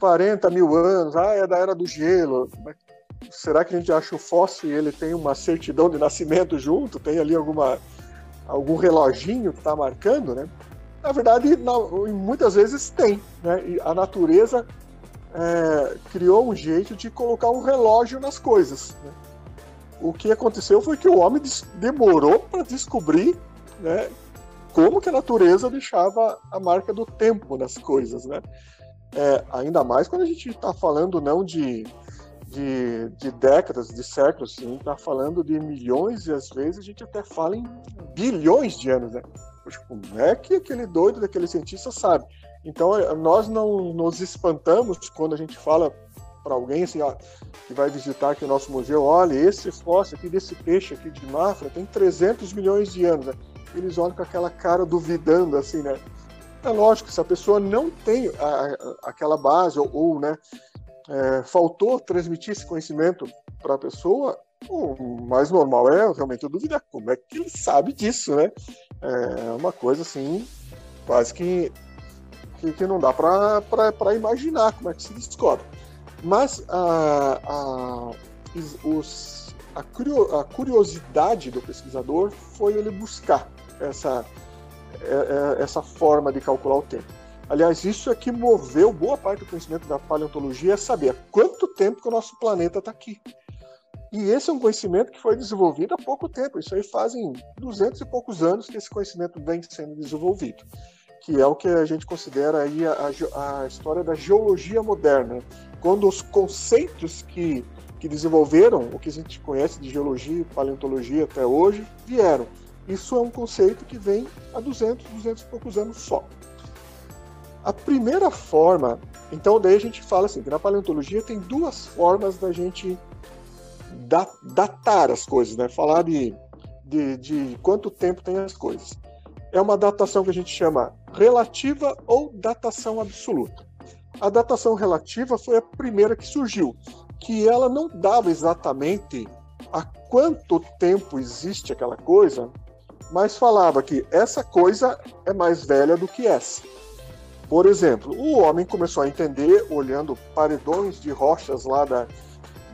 40 mil anos, ah, é da era do gelo será que a gente acha o fóssil e ele tem uma certidão de nascimento junto? Tem ali alguma algum reloginho que está marcando, né? Na verdade, muitas vezes tem, né? E a natureza é, criou um jeito de colocar um relógio nas coisas. Né? O que aconteceu foi que o homem demorou para descobrir, né? Como que a natureza deixava a marca do tempo nas coisas, né? É, ainda mais quando a gente está falando não de de, de décadas, de séculos, gente está falando de milhões e às vezes a gente até fala em bilhões de anos, né? Como é que aquele doido daquele cientista sabe? Então é, nós não nos espantamos quando a gente fala para alguém assim, ó, que vai visitar aqui o nosso museu, olha, esse fóssil aqui desse peixe aqui de Mafra tem 300 milhões de anos. Né? Eles olham com aquela cara duvidando, assim, né? É lógico, se a pessoa não tem a, a, aquela base, ou, ou né, é, faltou transmitir esse conhecimento para a pessoa, o mais normal é realmente duvidar como é que ele sabe disso, né? É uma coisa assim, quase que, que, que não dá para imaginar como é que se descobre. Mas a, a, os, a, curiosidade do pesquisador foi ele buscar essa, essa forma de calcular o tempo. Aliás, isso é que moveu boa parte do conhecimento da paleontologia, é saber quanto tempo que o nosso planeta está aqui. E esse é um conhecimento que foi desenvolvido há pouco tempo. Isso aí fazem 200 e poucos anos que esse conhecimento vem sendo desenvolvido, que é o que a gente considera aí a, a, a história da geologia moderna, quando os conceitos que, que desenvolveram o que a gente conhece de geologia e paleontologia até hoje vieram. Isso é um conceito que vem há 200, 200 e poucos anos só. A primeira forma, então daí a gente fala assim, que na paleontologia tem duas formas da gente datar as coisas, né? Falar de, de, de quanto tempo tem as coisas. É uma datação que a gente chama relativa ou datação absoluta. A datação relativa foi a primeira que surgiu, que ela não dava exatamente há quanto tempo existe aquela coisa, mas falava que essa coisa é mais velha do que essa. Por exemplo, o homem começou a entender, olhando paredões de rochas lá da,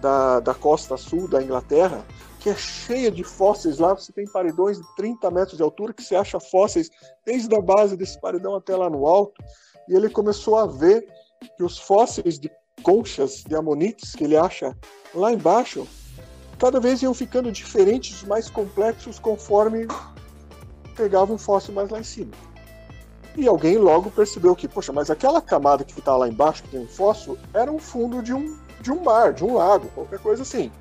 da, da costa sul da Inglaterra, que é cheia de fósseis lá. Você tem paredões de 30 metros de altura que você acha fósseis desde a base desse paredão até lá no alto. E ele começou a ver que os fósseis de conchas de amonites que ele acha lá embaixo cada vez iam ficando diferentes, mais complexos conforme pegava um fóssil mais lá em cima. E alguém logo percebeu que, poxa, mas aquela camada que está lá embaixo, que tem um fósforo, era um fundo de um, de um mar, de um lago, qualquer coisa assim.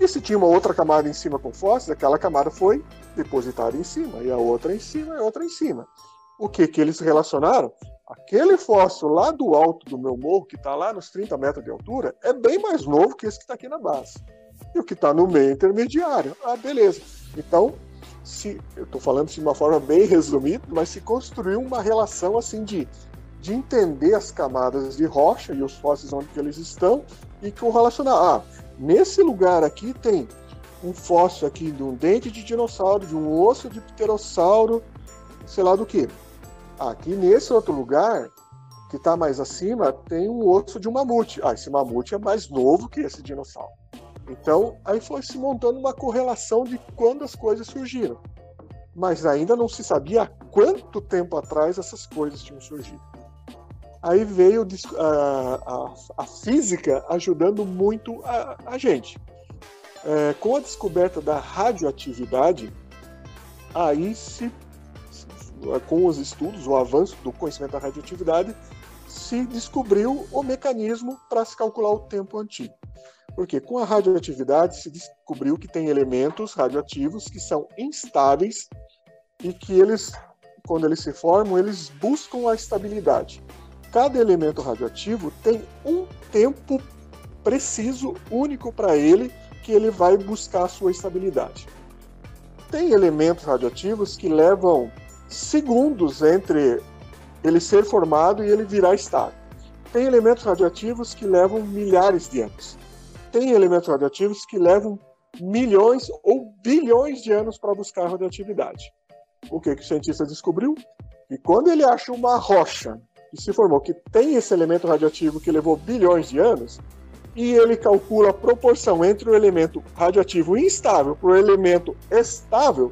E se tinha uma outra camada em cima com fósseis, aquela camada foi depositada em cima, e a outra em cima, e a outra em cima. O que que eles relacionaram? Aquele fóssil lá do alto do meu morro, que está lá nos 30 metros de altura, é bem mais novo que esse que está aqui na base. E o que está no meio intermediário. Ah, beleza. Então, se eu estou falando de uma forma bem resumida, mas se construiu uma relação assim de, de entender as camadas de rocha e os fósseis onde eles estão e com relacionar. Ah, nesse lugar aqui tem um fóssil aqui de um dente de dinossauro, de um osso de pterossauro, sei lá do que. Aqui nesse outro lugar, que está mais acima, tem um osso de um mamute. Ah, esse mamute é mais novo que esse dinossauro. Então, aí foi se montando uma correlação de quando as coisas surgiram. mas ainda não se sabia há quanto tempo atrás essas coisas tinham surgido. Aí veio a, a, a física ajudando muito a, a gente. É, com a descoberta da radioatividade, aí se, com os estudos, o avanço do conhecimento da radioatividade, se descobriu o mecanismo para se calcular o tempo antigo. Porque com a radioatividade se descobriu que tem elementos radioativos que são instáveis e que eles, quando eles se formam, eles buscam a estabilidade. Cada elemento radioativo tem um tempo preciso, único para ele, que ele vai buscar a sua estabilidade. Tem elementos radioativos que levam segundos entre ele ser formado e ele virar estável. Tem elementos radioativos que levam milhares de anos. Tem elementos radioativos que levam milhões ou bilhões de anos para buscar radioatividade. O que, que o cientista descobriu? Que quando ele acha uma rocha que se formou que tem esse elemento radioativo que levou bilhões de anos, e ele calcula a proporção entre o elemento radioativo instável para o elemento estável,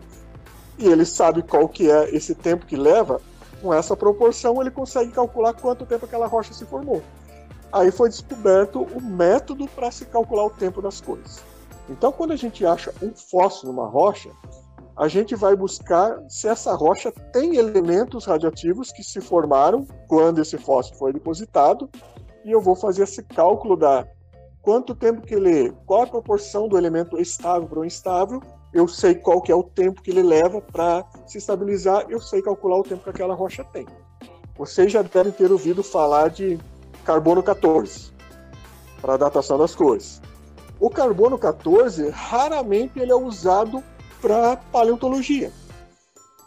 e ele sabe qual que é esse tempo que leva, com essa proporção ele consegue calcular quanto tempo aquela rocha se formou. Aí foi descoberto o método para se calcular o tempo das coisas. Então, quando a gente acha um fóssil numa rocha, a gente vai buscar se essa rocha tem elementos radioativos que se formaram quando esse fóssil foi depositado, e eu vou fazer esse cálculo da quanto tempo que ele, qual a proporção do elemento estável para o instável, eu sei qual que é o tempo que ele leva para se estabilizar, eu sei calcular o tempo que aquela rocha tem. Vocês já devem ter ouvido falar de carbono 14 para a datação das coisas. O carbono 14 raramente ele é usado para paleontologia.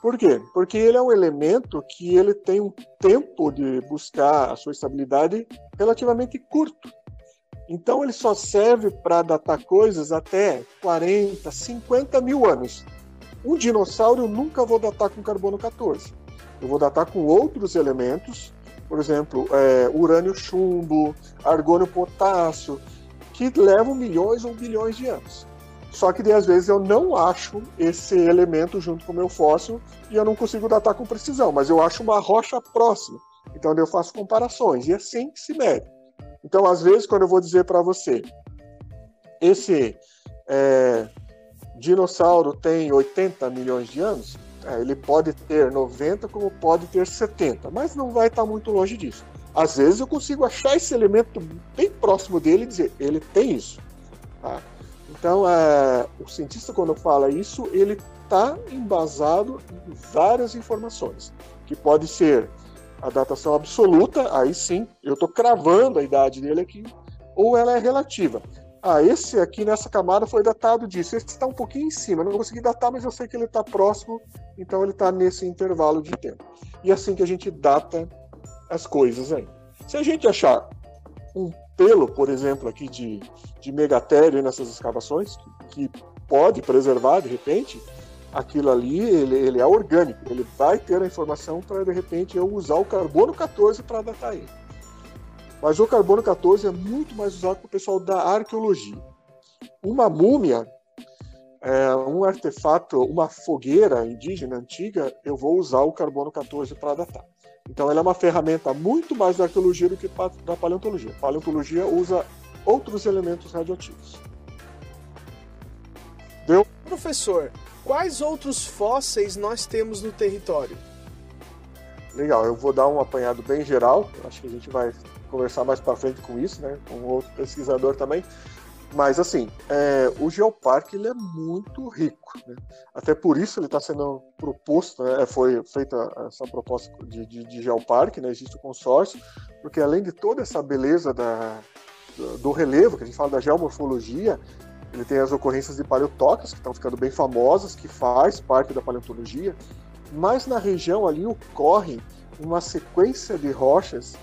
Por quê? Porque ele é um elemento que ele tem um tempo de buscar a sua estabilidade relativamente curto. Então ele só serve para datar coisas até 40, 50 mil anos. Um dinossauro eu nunca vou datar com carbono 14. Eu vou datar com outros elementos, por exemplo, é, urânio chumbo, argônio potássio, que levam milhões ou bilhões de anos. Só que às vezes eu não acho esse elemento junto com o meu fóssil e eu não consigo datar com precisão, mas eu acho uma rocha próxima. Então eu faço comparações e assim se mede. Então, às vezes, quando eu vou dizer para você, esse é, dinossauro tem 80 milhões de anos, é, ele pode ter 90 como pode ter 70, mas não vai estar muito longe disso. Às vezes eu consigo achar esse elemento bem próximo dele e dizer, ele tem isso. Tá? Então, é, o cientista, quando fala isso, ele está embasado em várias informações, que pode ser a datação absoluta, aí sim, eu estou cravando a idade dele aqui, ou ela é relativa. Ah, esse aqui nessa camada foi datado disso. Esse está um pouquinho em cima. Não consegui datar, mas eu sei que ele está próximo, então ele está nesse intervalo de tempo. E é assim que a gente data as coisas aí. Se a gente achar um pelo, por exemplo, aqui de, de megatério nessas escavações, que, que pode preservar de repente, aquilo ali ele, ele, é orgânico, ele vai ter a informação para de repente eu usar o carbono 14 para datar ele. Mas o carbono 14 é muito mais usado para o pessoal da arqueologia. Uma múmia, é, um artefato, uma fogueira indígena antiga, eu vou usar o carbono 14 para datar. Então ela é uma ferramenta muito mais da arqueologia do que da paleontologia. A paleontologia usa outros elementos radioativos. Deu? Professor, quais outros fósseis nós temos no território? Legal, eu vou dar um apanhado bem geral. Acho que a gente vai conversar mais para frente com isso, né? Com outro pesquisador também. Mas assim, é, o geoparque ele é muito rico, né? até por isso ele está sendo proposto, né? foi feita essa proposta de, de, de geoparque, né? existe o consórcio, porque além de toda essa beleza da, do, relevo, que a gente fala da geomorfologia, ele tem as ocorrências de paleotóxicos, que estão ficando bem famosas, que faz parte da paleontologia, mas na região ali ocorre uma sequência de rochas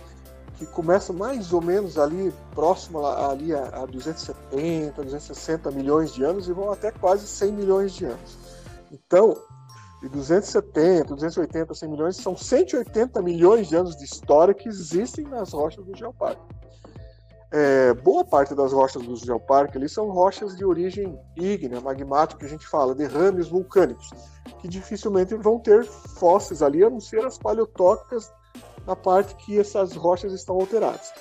que começa mais ou menos ali próximo ali a, a 270, 260 milhões de anos e vão até quase 100 milhões de anos. Então, de 270, 280, 100 milhões, são 180 milhões de anos de história que existem nas rochas do Geoparque. é, boa parte das rochas do geoparque ali são rochas de origem ígnea, magmática, que a gente fala, derrames vulcânicos, que dificilmente vão ter fósseis ali, a não ser as paleotóxicas na parte que essas rochas estão alteradas.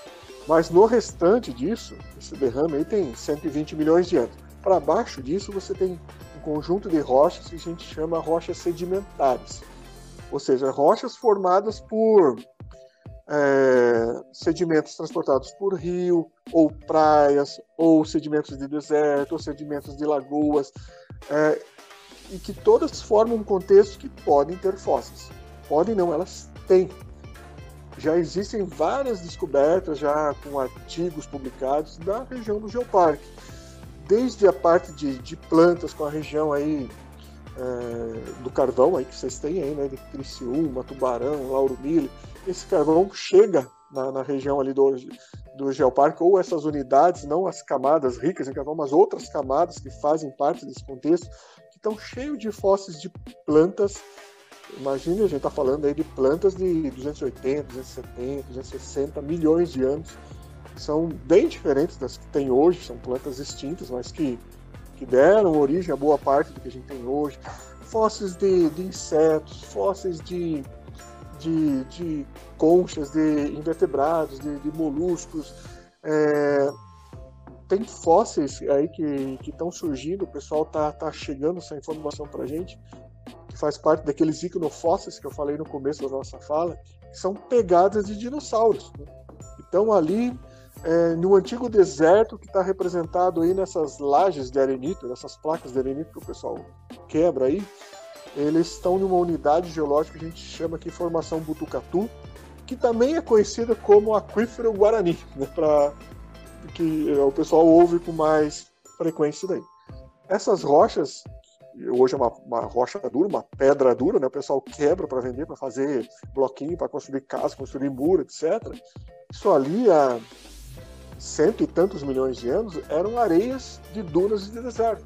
Mas no restante disso, esse derrame aí tem 120 milhões de anos. Para baixo disso, você tem um conjunto de rochas que a gente chama rochas sedimentares, ou seja, rochas formadas por é, sedimentos transportados por rio, ou praias, ou sedimentos de deserto, ou sedimentos de lagoas, é, e que todas formam um contexto que podem ter fósseis. Podem não, elas têm. Já existem várias descobertas, já com artigos publicados da região do Geoparque. Desde a parte de, de plantas com a região aí é, do carvão aí que vocês têm aí, né, de Criciúma, Tubarão, Lauro Mille, esse carvão chega na, na, região ali do, do Geoparque, ou essas unidades, não as camadas ricas em carvão, mas outras camadas que fazem parte desse contexto, que estão cheios de fósseis de plantas. Imagine, a gente está falando aí de plantas de 280, 270, 260 milhões de anos. São bem diferentes das que tem hoje, são plantas extintas, mas que, que deram origem a boa parte do que a gente tem hoje. Fósseis de, de insetos, fósseis de de, de conchas, de invertebrados, de, de moluscos. É, tem fósseis aí que estão surgindo, o pessoal tá, tá chegando essa informação para gente, que faz parte daqueles iconofósseis que eu falei no começo da nossa fala, que são pegadas de dinossauros. Né? Então ali é, no antigo deserto que está representado aí nessas lajes de arenito, nessas placas de arenito que o pessoal quebra aí, eles estão numa unidade geológica que a gente chama aqui Formação Butucatu, que também é conhecida como Aquífero Guarani, né, para que o pessoal ouve com mais frequência daí. Essas rochas, hoje é uma, uma rocha dura, uma pedra dura, né, o pessoal quebra para vender, para fazer bloquinho, para construir casa, construir muro, etc. Isso ali há cento e tantos milhões de anos eram areias de dunas de deserto.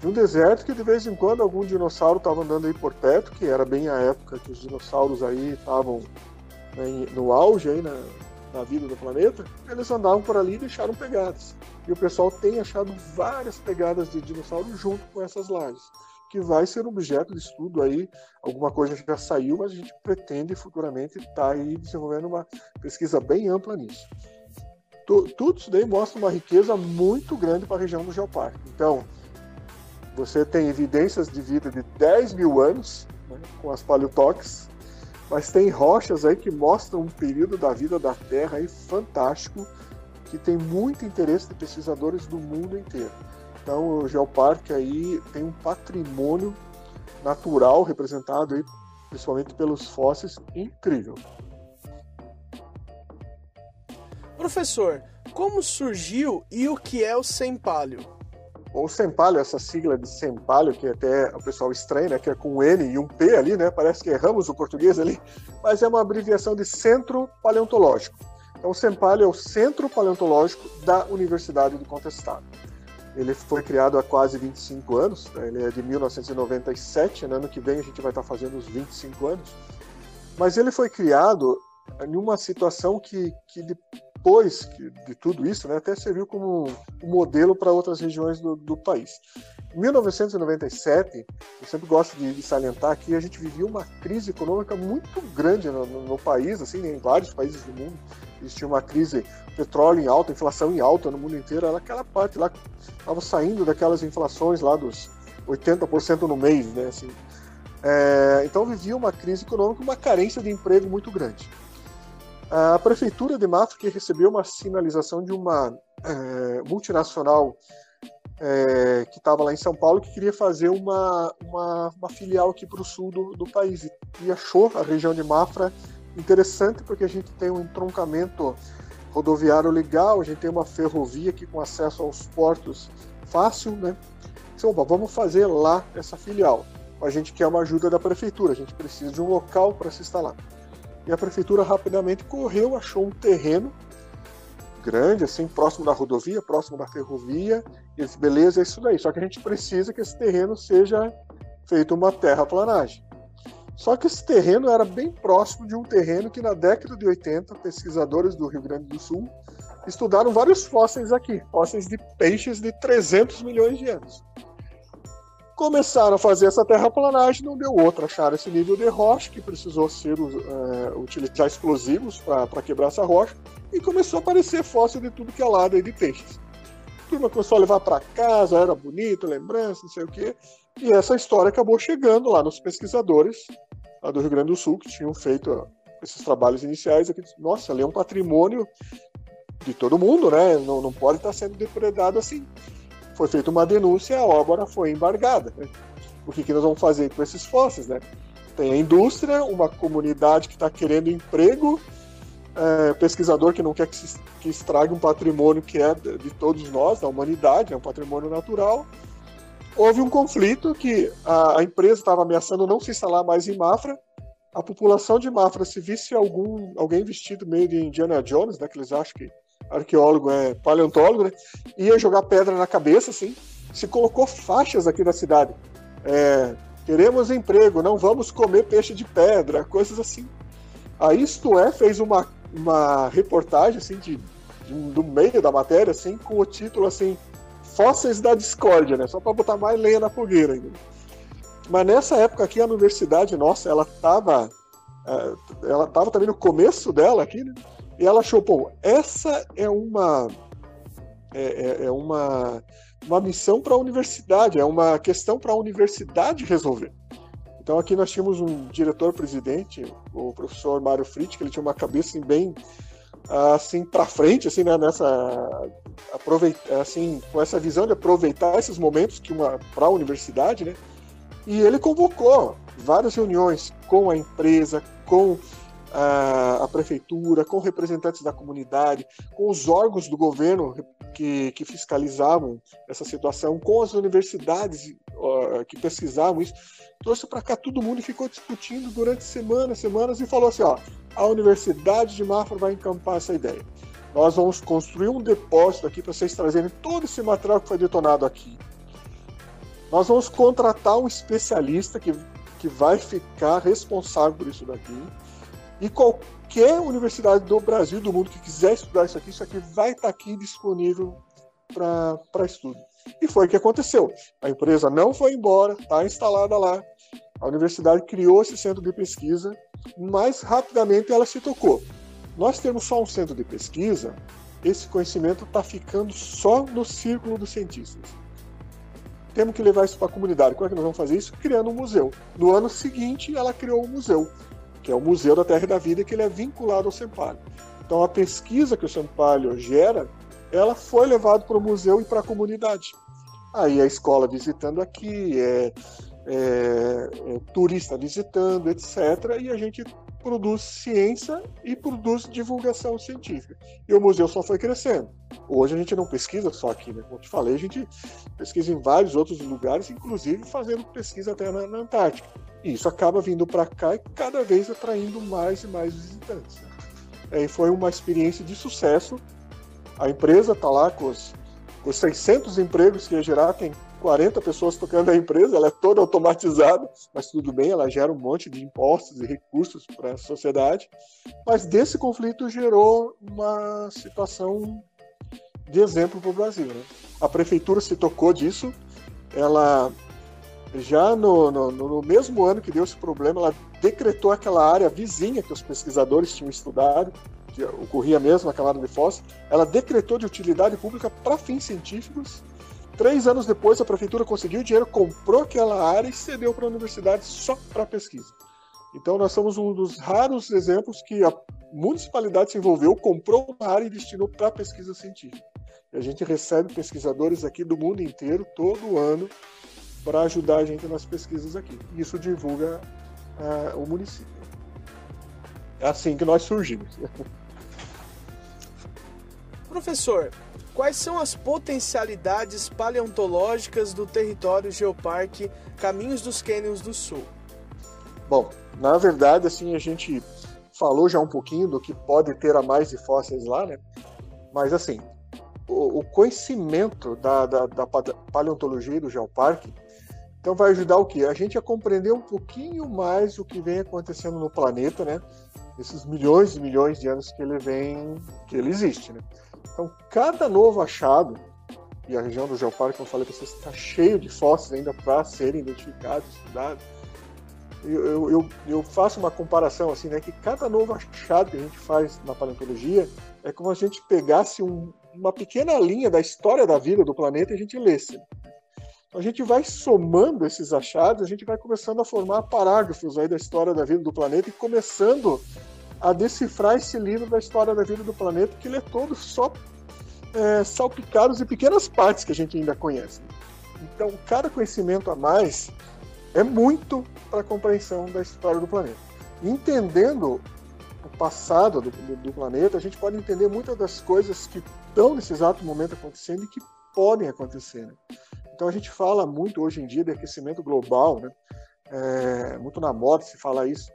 De um deserto que de vez em quando algum dinossauro estava andando aí por perto, que era bem a época que os dinossauros aí estavam né, no auge aí na, na vida do planeta, eles andavam por ali e deixaram pegadas. E o pessoal tem achado várias pegadas de dinossauro junto com essas lajes, que vai ser objeto de estudo aí. Alguma coisa já saiu, mas a gente pretende futuramente estar tá aí desenvolvendo uma pesquisa bem ampla nisso. Tudo isso daí mostra uma riqueza muito grande para a região do Geoparque. Então, você tem evidências de vida de 10 mil anos, né, com as paleotoques, mas tem rochas aí que mostram um período da vida da Terra aí fantástico, que tem muito interesse de pesquisadores do mundo inteiro. Então, o Geoparque aí tem um patrimônio natural representado aí, principalmente pelos fósseis, incrível. Professor, como surgiu e o que é o Sempalho? Ou Sempalho, essa sigla de Sempalho, que até o pessoal estranha, né, que é com um N e um P ali, né, parece que erramos o português ali, mas é uma abreviação de Centro Paleontológico. Então, o Sempalho é o Centro Paleontológico da Universidade do Contestado. Ele foi criado há quase 25 anos, né, ele é de 1997, né, ano que vem a gente vai estar fazendo os 25 anos, mas ele foi criado em uma situação que, que depois de tudo isso, né, até serviu como um modelo para outras regiões do, do, país. Em 1997, eu sempre gosto de, de, salientar que a gente vivia uma crise econômica muito grande no, no, no país, assim, em vários países do mundo. Existia uma crise, petróleo em alta, inflação em alta no mundo inteiro. Era aquela parte lá que estava saindo daquelas inflações lá dos 80% no mês, né? Assim. É, então vivia uma crise econômica, uma carência de emprego muito grande. A prefeitura de Mafra que recebeu uma sinalização de uma é, multinacional é, que estava lá em São Paulo que queria fazer uma, uma, uma filial aqui para o sul do, do país e, achou a região de Mafra interessante porque a gente tem um entroncamento rodoviário legal, a gente tem uma ferrovia aqui com acesso aos portos fácil, né? Então, vamos fazer lá essa filial. A gente quer uma ajuda da prefeitura, a gente precisa de um local para se instalar. E a prefeitura rapidamente correu, achou um terreno grande, assim, próximo da rodovia, próximo da ferrovia, e disse, beleza, é isso daí. Só que a gente precisa que esse terreno seja feito uma terraplanagem. Só que esse terreno era bem próximo de um terreno que na década de 80, pesquisadores do Rio Grande do Sul estudaram vários fósseis aqui, fósseis de peixes de 300 milhões de anos. Começaram a fazer essa terraplanagem, não deu outra. Acharam esse nível de rocha, que precisou ser uh, utilizar explosivos para quebrar essa rocha, e começou a aparecer fóssil de tudo que é lado aí de peixes. A turma começou a levar para casa, era bonito, lembrança, não sei o quê. E essa história acabou chegando lá nos pesquisadores lá do Rio Grande do Sul, que tinham feito esses trabalhos iniciais. Aqui, Nossa, ali é um patrimônio de todo mundo, né? Não, não pode estar sendo depredado assim foi feita uma denúncia, a obra foi embargada. Né? O que, que nós vamos fazer com esses fósseis? Né? Tem a indústria, uma comunidade que está querendo emprego, é, pesquisador que não quer que, se, que estrague um patrimônio que é de todos nós, da humanidade, é um patrimônio natural. Houve um conflito que a, a empresa estava ameaçando não se instalar mais em Mafra. A população de Mafra, se visse algum, alguém vestido meio de Indiana Jones, né, que eles acham que arqueólogo, é paleontólogo, né? Ia jogar pedra na cabeça, assim. Se colocou faixas aqui na cidade. É, queremos emprego, não vamos comer peixe de pedra, coisas assim. A Isto É fez uma, uma reportagem, assim, de, de, do meio da matéria, assim, com o título, assim, Fósseis da Discórdia, né? Só para botar mais lenha na fogueira ainda. Mas nessa época aqui, a universidade, nossa, ela estava é, ela estava também no começo dela aqui, né? E ela achou, pô, essa é uma é, é, é uma, uma missão para a universidade, é uma questão para a universidade resolver. Então aqui nós tínhamos um diretor-presidente, o professor Mário Fritz, que ele tinha uma cabeça assim, bem assim para frente, assim, né, nessa aproveitar, assim, com essa visão de aproveitar esses momentos que uma para a universidade, né? E ele convocou várias reuniões com a empresa, com a, prefeitura, com representantes da comunidade, com os órgãos do governo que, que fiscalizavam essa situação, com as universidades que pesquisavam isso. Trouxe para cá todo mundo e ficou discutindo durante semanas, semanas e falou assim: ó, a Universidade de Mafra vai encampar essa ideia. Nós vamos construir um depósito aqui para vocês trazerem todo esse material que foi detonado aqui. Nós vamos contratar um especialista que, que vai ficar responsável por isso daqui. E qualquer universidade do Brasil, do mundo que quiser estudar isso aqui, isso aqui vai estar aqui disponível para estudo. E foi o que aconteceu. A empresa não foi embora, está instalada lá. A universidade criou esse centro de pesquisa, mas rapidamente ela se tocou. Nós temos só um centro de pesquisa, esse conhecimento está ficando só no círculo dos cientistas. Temos que levar isso para a comunidade. Como é que nós vamos fazer isso? Criando um museu. No ano seguinte, ela criou um museu que é o Museu da Terra e da Vida, que ele é vinculado ao Sempalho. Então a pesquisa que o Sempalho gera, ela foi levada para o museu e para a comunidade. Aí a escola visitando aqui, é, é, é, turista visitando, etc. E a gente produz ciência e produz divulgação científica. E o museu só foi crescendo. Hoje a gente não pesquisa só aqui, né? Como te falei, a gente pesquisa em vários outros lugares, inclusive fazendo pesquisa até na, na Antártica. E isso acaba vindo para cá e cada vez atraindo mais e mais visitantes. É, e foi uma experiência de sucesso. A empresa está lá com os, com os 600 empregos que ia gerar, tem 40 pessoas tocando a empresa, ela é toda automatizada, mas tudo bem, ela gera um monte de impostos e recursos para a sociedade. Mas desse conflito gerou uma situação de exemplo para o Brasil. Né? A prefeitura se tocou disso, ela já no, no, no, mesmo ano que deu esse problema, ela decretou aquela área vizinha que os pesquisadores tinham estudado, que ocorria mesmo na camada de fóssil, ela decretou de utilidade pública para fins científicos. Três anos depois, a prefeitura conseguiu o dinheiro, comprou aquela área e cedeu para a universidade só para pesquisa. Então, nós somos um dos raros exemplos que a municipalidade se envolveu, comprou uma área e destinou para pesquisa científica. E a gente recebe pesquisadores aqui do mundo inteiro todo ano para ajudar a gente nas pesquisas aqui. Isso divulga uh, o município. É assim que nós surgimos. Professor, quais são as potencialidades paleontológicas do território Geoparque Caminhos dos Cânions do Sul? Bom, na verdade, assim, a gente falou já um pouquinho do que pode ter a mais de fósseis lá, né? Mas, assim, o, o conhecimento da, da, da paleontologia do Geoparque então vai ajudar o quê? A gente a compreender um pouquinho mais o que vem acontecendo no planeta, né? esses milhões e milhões de anos que ele vem, que ele existe. Né? Então, cada novo achado, e a região do Geoparque, como eu falei para vocês, está cheio de fósseis ainda para serem identificados, estudados. Eu, eu, eu, faço uma comparação assim, né, que cada novo achado que a gente faz na paleontologia é como a gente pegasse um, uma pequena linha da história da vida do planeta e a gente lesse. A gente vai somando esses achados, a gente vai começando a formar parágrafos aí da história da vida do planeta e começando a decifrar esse livro da história da vida do planeta, que ele é todo só é, salpicados em pequenas partes que a gente ainda conhece. Então, cada conhecimento a mais é muito para a compreensão da história do planeta. Entendendo o passado do, do, do, planeta, a gente pode entender muitas das coisas que estão nesse exato momento acontecendo e que podem acontecer. Né? Então a gente fala muito hoje em dia de aquecimento global, né? É, muito na moda se fala isso.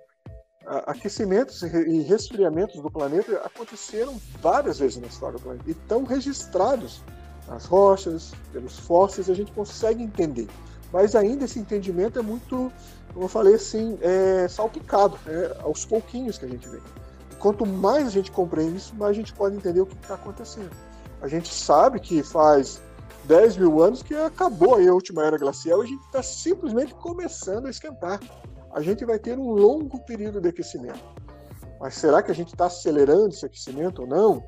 Aquecimentos e resfriamentos do planeta aconteceram várias vezes na história do planeta e estão registrados nas rochas, pelos fósseis, a gente consegue entender. Mas ainda esse entendimento é muito, como eu falei assim, é salpicado, é aos pouquinhos que a gente vê. Quanto mais a gente compreende isso, mais a gente pode entender o que está acontecendo. A gente sabe que faz 10 mil anos que acabou aí a última era glacial e a gente está simplesmente começando a esquentar. A gente vai ter um longo período de aquecimento. Mas será que a gente está acelerando esse aquecimento ou não?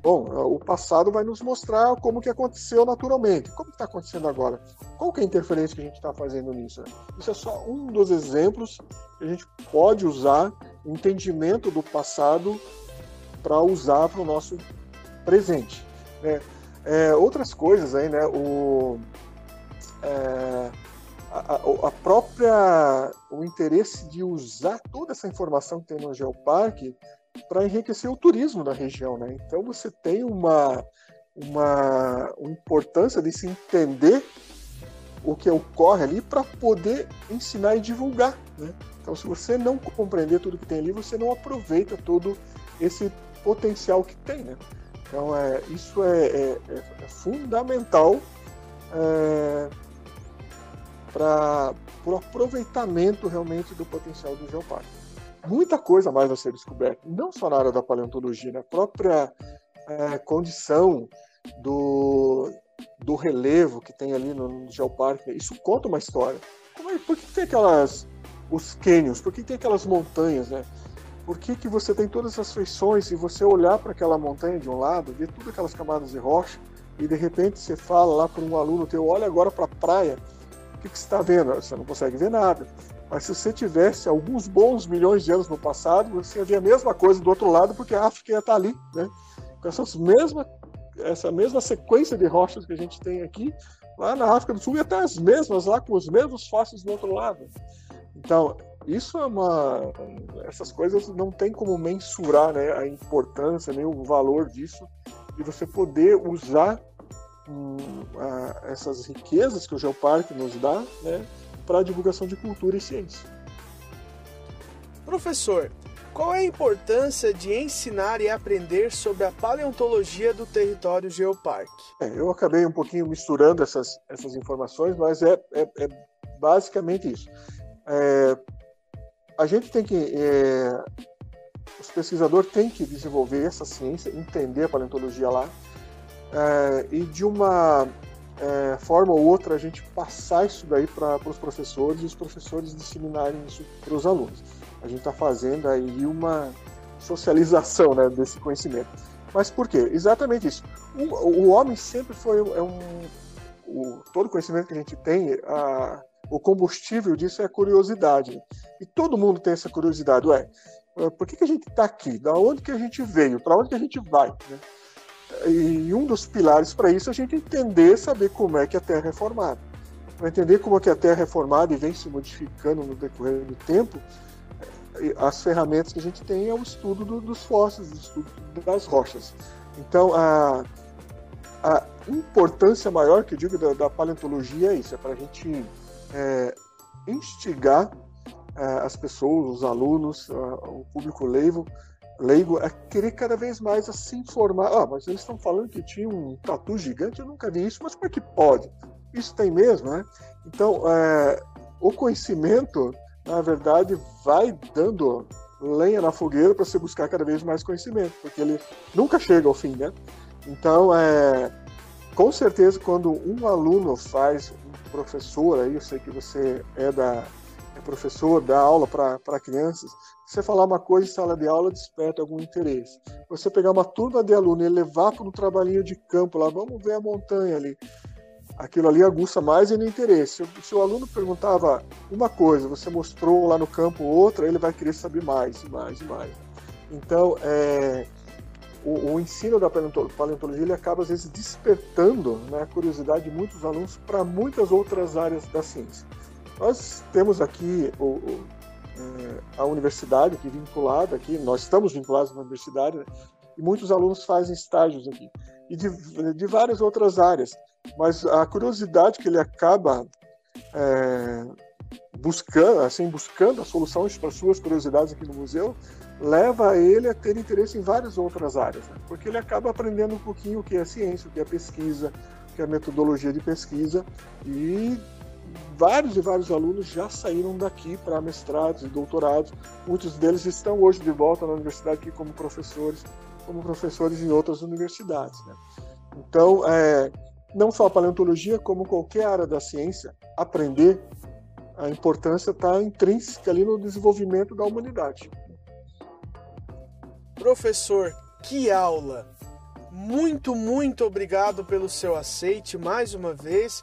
Bom, o passado vai nos mostrar como que aconteceu naturalmente. Como está acontecendo agora? Qual é a interferência que a gente está fazendo nisso? Isso é só um dos exemplos que a gente pode usar entendimento do passado para usar para o nosso presente. Né? É, outras coisas aí, né? O, é, a, a, própria o interesse de usar toda essa informação que tem no Geoparque para enriquecer o turismo da região, né? Então você tem uma, uma, uma importância de se entender o que ocorre ali para poder ensinar e divulgar, né? Então se você não compreender tudo que tem ali, você não aproveita todo esse potencial que tem, né? Então é, isso é, é, é, fundamental é, para o aproveitamento realmente do potencial do geoparque muita coisa mais a ser descoberta, não só na área da paleontologia, na própria é, condição do, do relevo que tem ali no, no geoparque. Isso conta uma história. É, por que tem aquelas os cânions? Por que tem aquelas montanhas, né? Por que, que você tem todas essas feições e você olhar para aquela montanha de um lado, ver todas aquelas camadas de rocha e de repente você fala lá para um aluno teu, olha agora para a praia, o que, que você está vendo? Você não consegue ver nada. Mas se você tivesse alguns bons milhões de anos no passado, você ia ver a mesma coisa do outro lado, porque a África ia estar ali, né? Com essas mesma, essa mesma sequência de rochas que a gente tem aqui, lá na África do Sul ia estar as mesmas lá, com os mesmos fósseis do outro lado. Então, isso é uma. Essas coisas não tem como mensurar né, a importância, nem o valor disso, e você poder usar hum, a, essas riquezas que o Geoparque nos dá, né? para a divulgação de cultura e ciência. Professor, qual é a importância de ensinar e aprender sobre a paleontologia do território Geoparque? É, eu acabei um pouquinho misturando essas, essas informações, mas é, é, é basicamente isso. A gente tem que. É, os pesquisadores têm que desenvolver essa ciência, entender a paleontologia lá, é, e de uma é, forma ou outra a gente passar isso daí para os professores e os professores disseminarem isso para os alunos. A gente está fazendo aí uma socialização né, desse conhecimento. Mas por quê? Exatamente isso. O, o homem sempre foi é um, o, todo conhecimento que a gente tem, a, o combustível disso é a curiosidade. E todo mundo tem essa curiosidade. Ué, por que, que a gente está aqui? Da onde que a gente veio? Para onde que a gente vai? Né? E um dos pilares para isso é a gente entender, saber como é que a Terra é formada. Para entender como é que a Terra é formada e vem se modificando no decorrer do tempo, as ferramentas que a gente tem é o estudo do, dos fósseis, o estudo das rochas. Então, a, a importância maior que eu digo da, da paleontologia é isso, é para a gente é, instigar é, as pessoas, os alunos, o público leigo, leigo a querer cada vez mais a se informar. Ah, mas eles estão falando que tinha um tatu gigante, eu nunca vi isso, mas como é que pode? Isso tem mesmo, né? Então, é, o conhecimento, na verdade, vai dando lenha na fogueira para você buscar cada vez mais conhecimento, porque ele nunca chega ao fim, né? Então, é, com certeza, quando um aluno faz professor, aí eu sei que você é da é professor, dá aula para crianças, você falar uma coisa em sala de aula desperta algum interesse. Você pegar uma turma de aluno e levar para um trabalhinho de campo lá, vamos ver a montanha ali. Aquilo ali aguça mais ainda o interesse. Se o aluno perguntava uma coisa, você mostrou lá no campo outra, ele vai querer saber mais e mais e mais. Então, é, o, o, ensino da paleontologia ele acaba às vezes despertando né, a curiosidade de muitos alunos para muitas outras áreas da ciência. Nós temos aqui o, o, é, a universidade aqui vinculada aqui, nós estamos vinculados na universidade né, e muitos alunos fazem estágios aqui e de, de várias outras áreas. Mas a curiosidade que ele acaba é, buscando, assim, buscando a solução para suas curiosidades aqui no museu, leva ele a ter interesse em várias outras áreas, né? porque ele acaba aprendendo um pouquinho o que é ciência, o que é pesquisa, o que é metodologia de pesquisa, e vários e vários alunos já saíram daqui para mestrados e doutorados. Muitos deles estão hoje de volta na universidade aqui como professores, como professores em outras universidades. Né? Então, é, não só a paleontologia, como qualquer área da ciência, aprender a importância está intrínseca ali no desenvolvimento da humanidade. Professor, que aula! Muito, muito obrigado pelo seu aceite mais uma vez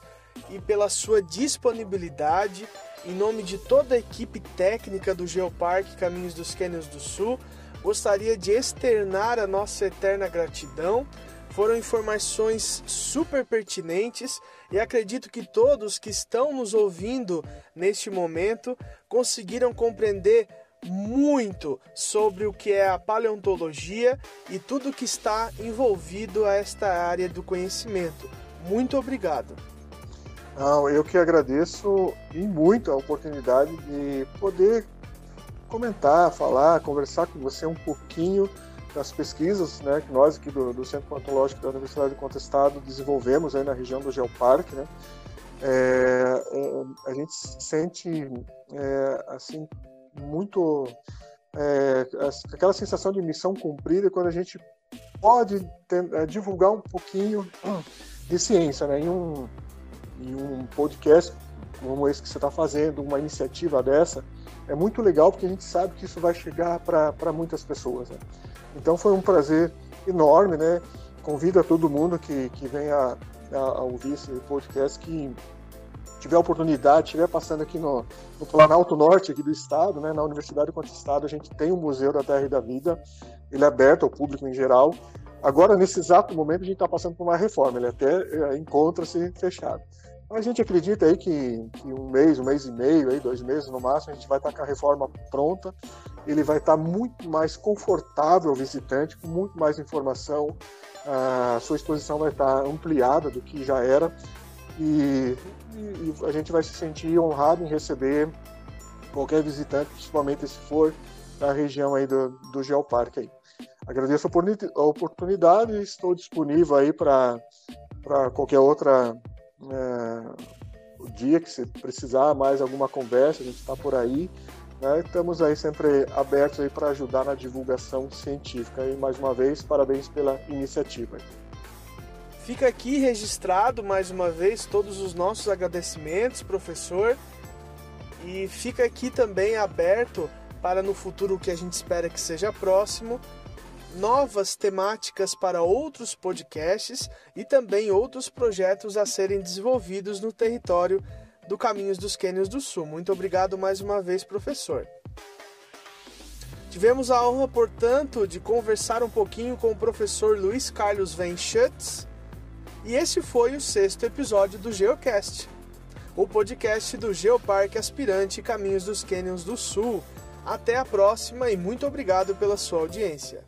e pela sua disponibilidade. Em nome de toda a equipe técnica do Geoparque Caminhos dos Cânions do Sul, gostaria de externar a nossa eterna gratidão. Foram informações super pertinentes e acredito que todos que estão nos ouvindo neste momento conseguiram compreender muito sobre o que é a paleontologia e tudo que está envolvido a esta área do conhecimento. Muito obrigado. Não, eu que agradeço e muito a oportunidade de poder comentar, falar, conversar com você um pouquinho das pesquisas né, que nós aqui do, do Centro Paleontológico da Universidade do Contestado desenvolvemos aí na região do Geoparque. Né? É, é, a gente sente é, assim muito é, aquela sensação de missão cumprida quando a gente pode ter, é, divulgar um pouquinho de ciência né, em, um, em um podcast como esse que você está fazendo, uma iniciativa dessa, é muito legal porque a gente sabe que isso vai chegar para muitas pessoas. Né? Então foi um prazer enorme, né? Convido a todo mundo que, que venha a, a ouvir esse podcast que tiver oportunidade, estiver passando aqui no, no Planalto Norte aqui do estado, né, na Universidade do Estado, a gente tem o um Museu da Terra e da Vida, ele é aberto ao público em geral. Agora, nesse exato momento, a gente está passando por uma reforma, ele até é, encontra-se fechado. A gente acredita aí que, que, um mês, um mês e meio, aí, dois meses no máximo, a gente vai estar com a reforma pronta. Ele vai estar muito mais confortável ao visitante, com muito mais informação. A sua exposição vai estar ampliada do que já era. E, e a gente vai se sentir honrado em receber qualquer visitante, principalmente se for da região aí do, do Geoparque. Aí. Agradeço a oportunidade e estou disponível aí para qualquer outra é, dia que você precisar mais alguma conversa, a gente está por aí. Né? Estamos aí sempre abertos aí para ajudar na divulgação científica. E mais uma vez, parabéns pela iniciativa. Fica aqui registrado mais uma vez todos os nossos agradecimentos, professor. E fica aqui também aberto para no futuro que a gente espera que seja próximo, novas temáticas para outros podcasts e também outros projetos a serem desenvolvidos no território do Caminhos dos Quênios do Sul. Muito obrigado mais uma vez, professor. Tivemos a honra, portanto, de conversar um pouquinho com o professor Luiz Carlos Venschutz e esse foi o sexto episódio do Geocast, o podcast do Geoparque Aspirante Caminhos dos Cânions do Sul. Até a próxima e muito obrigado pela sua audiência.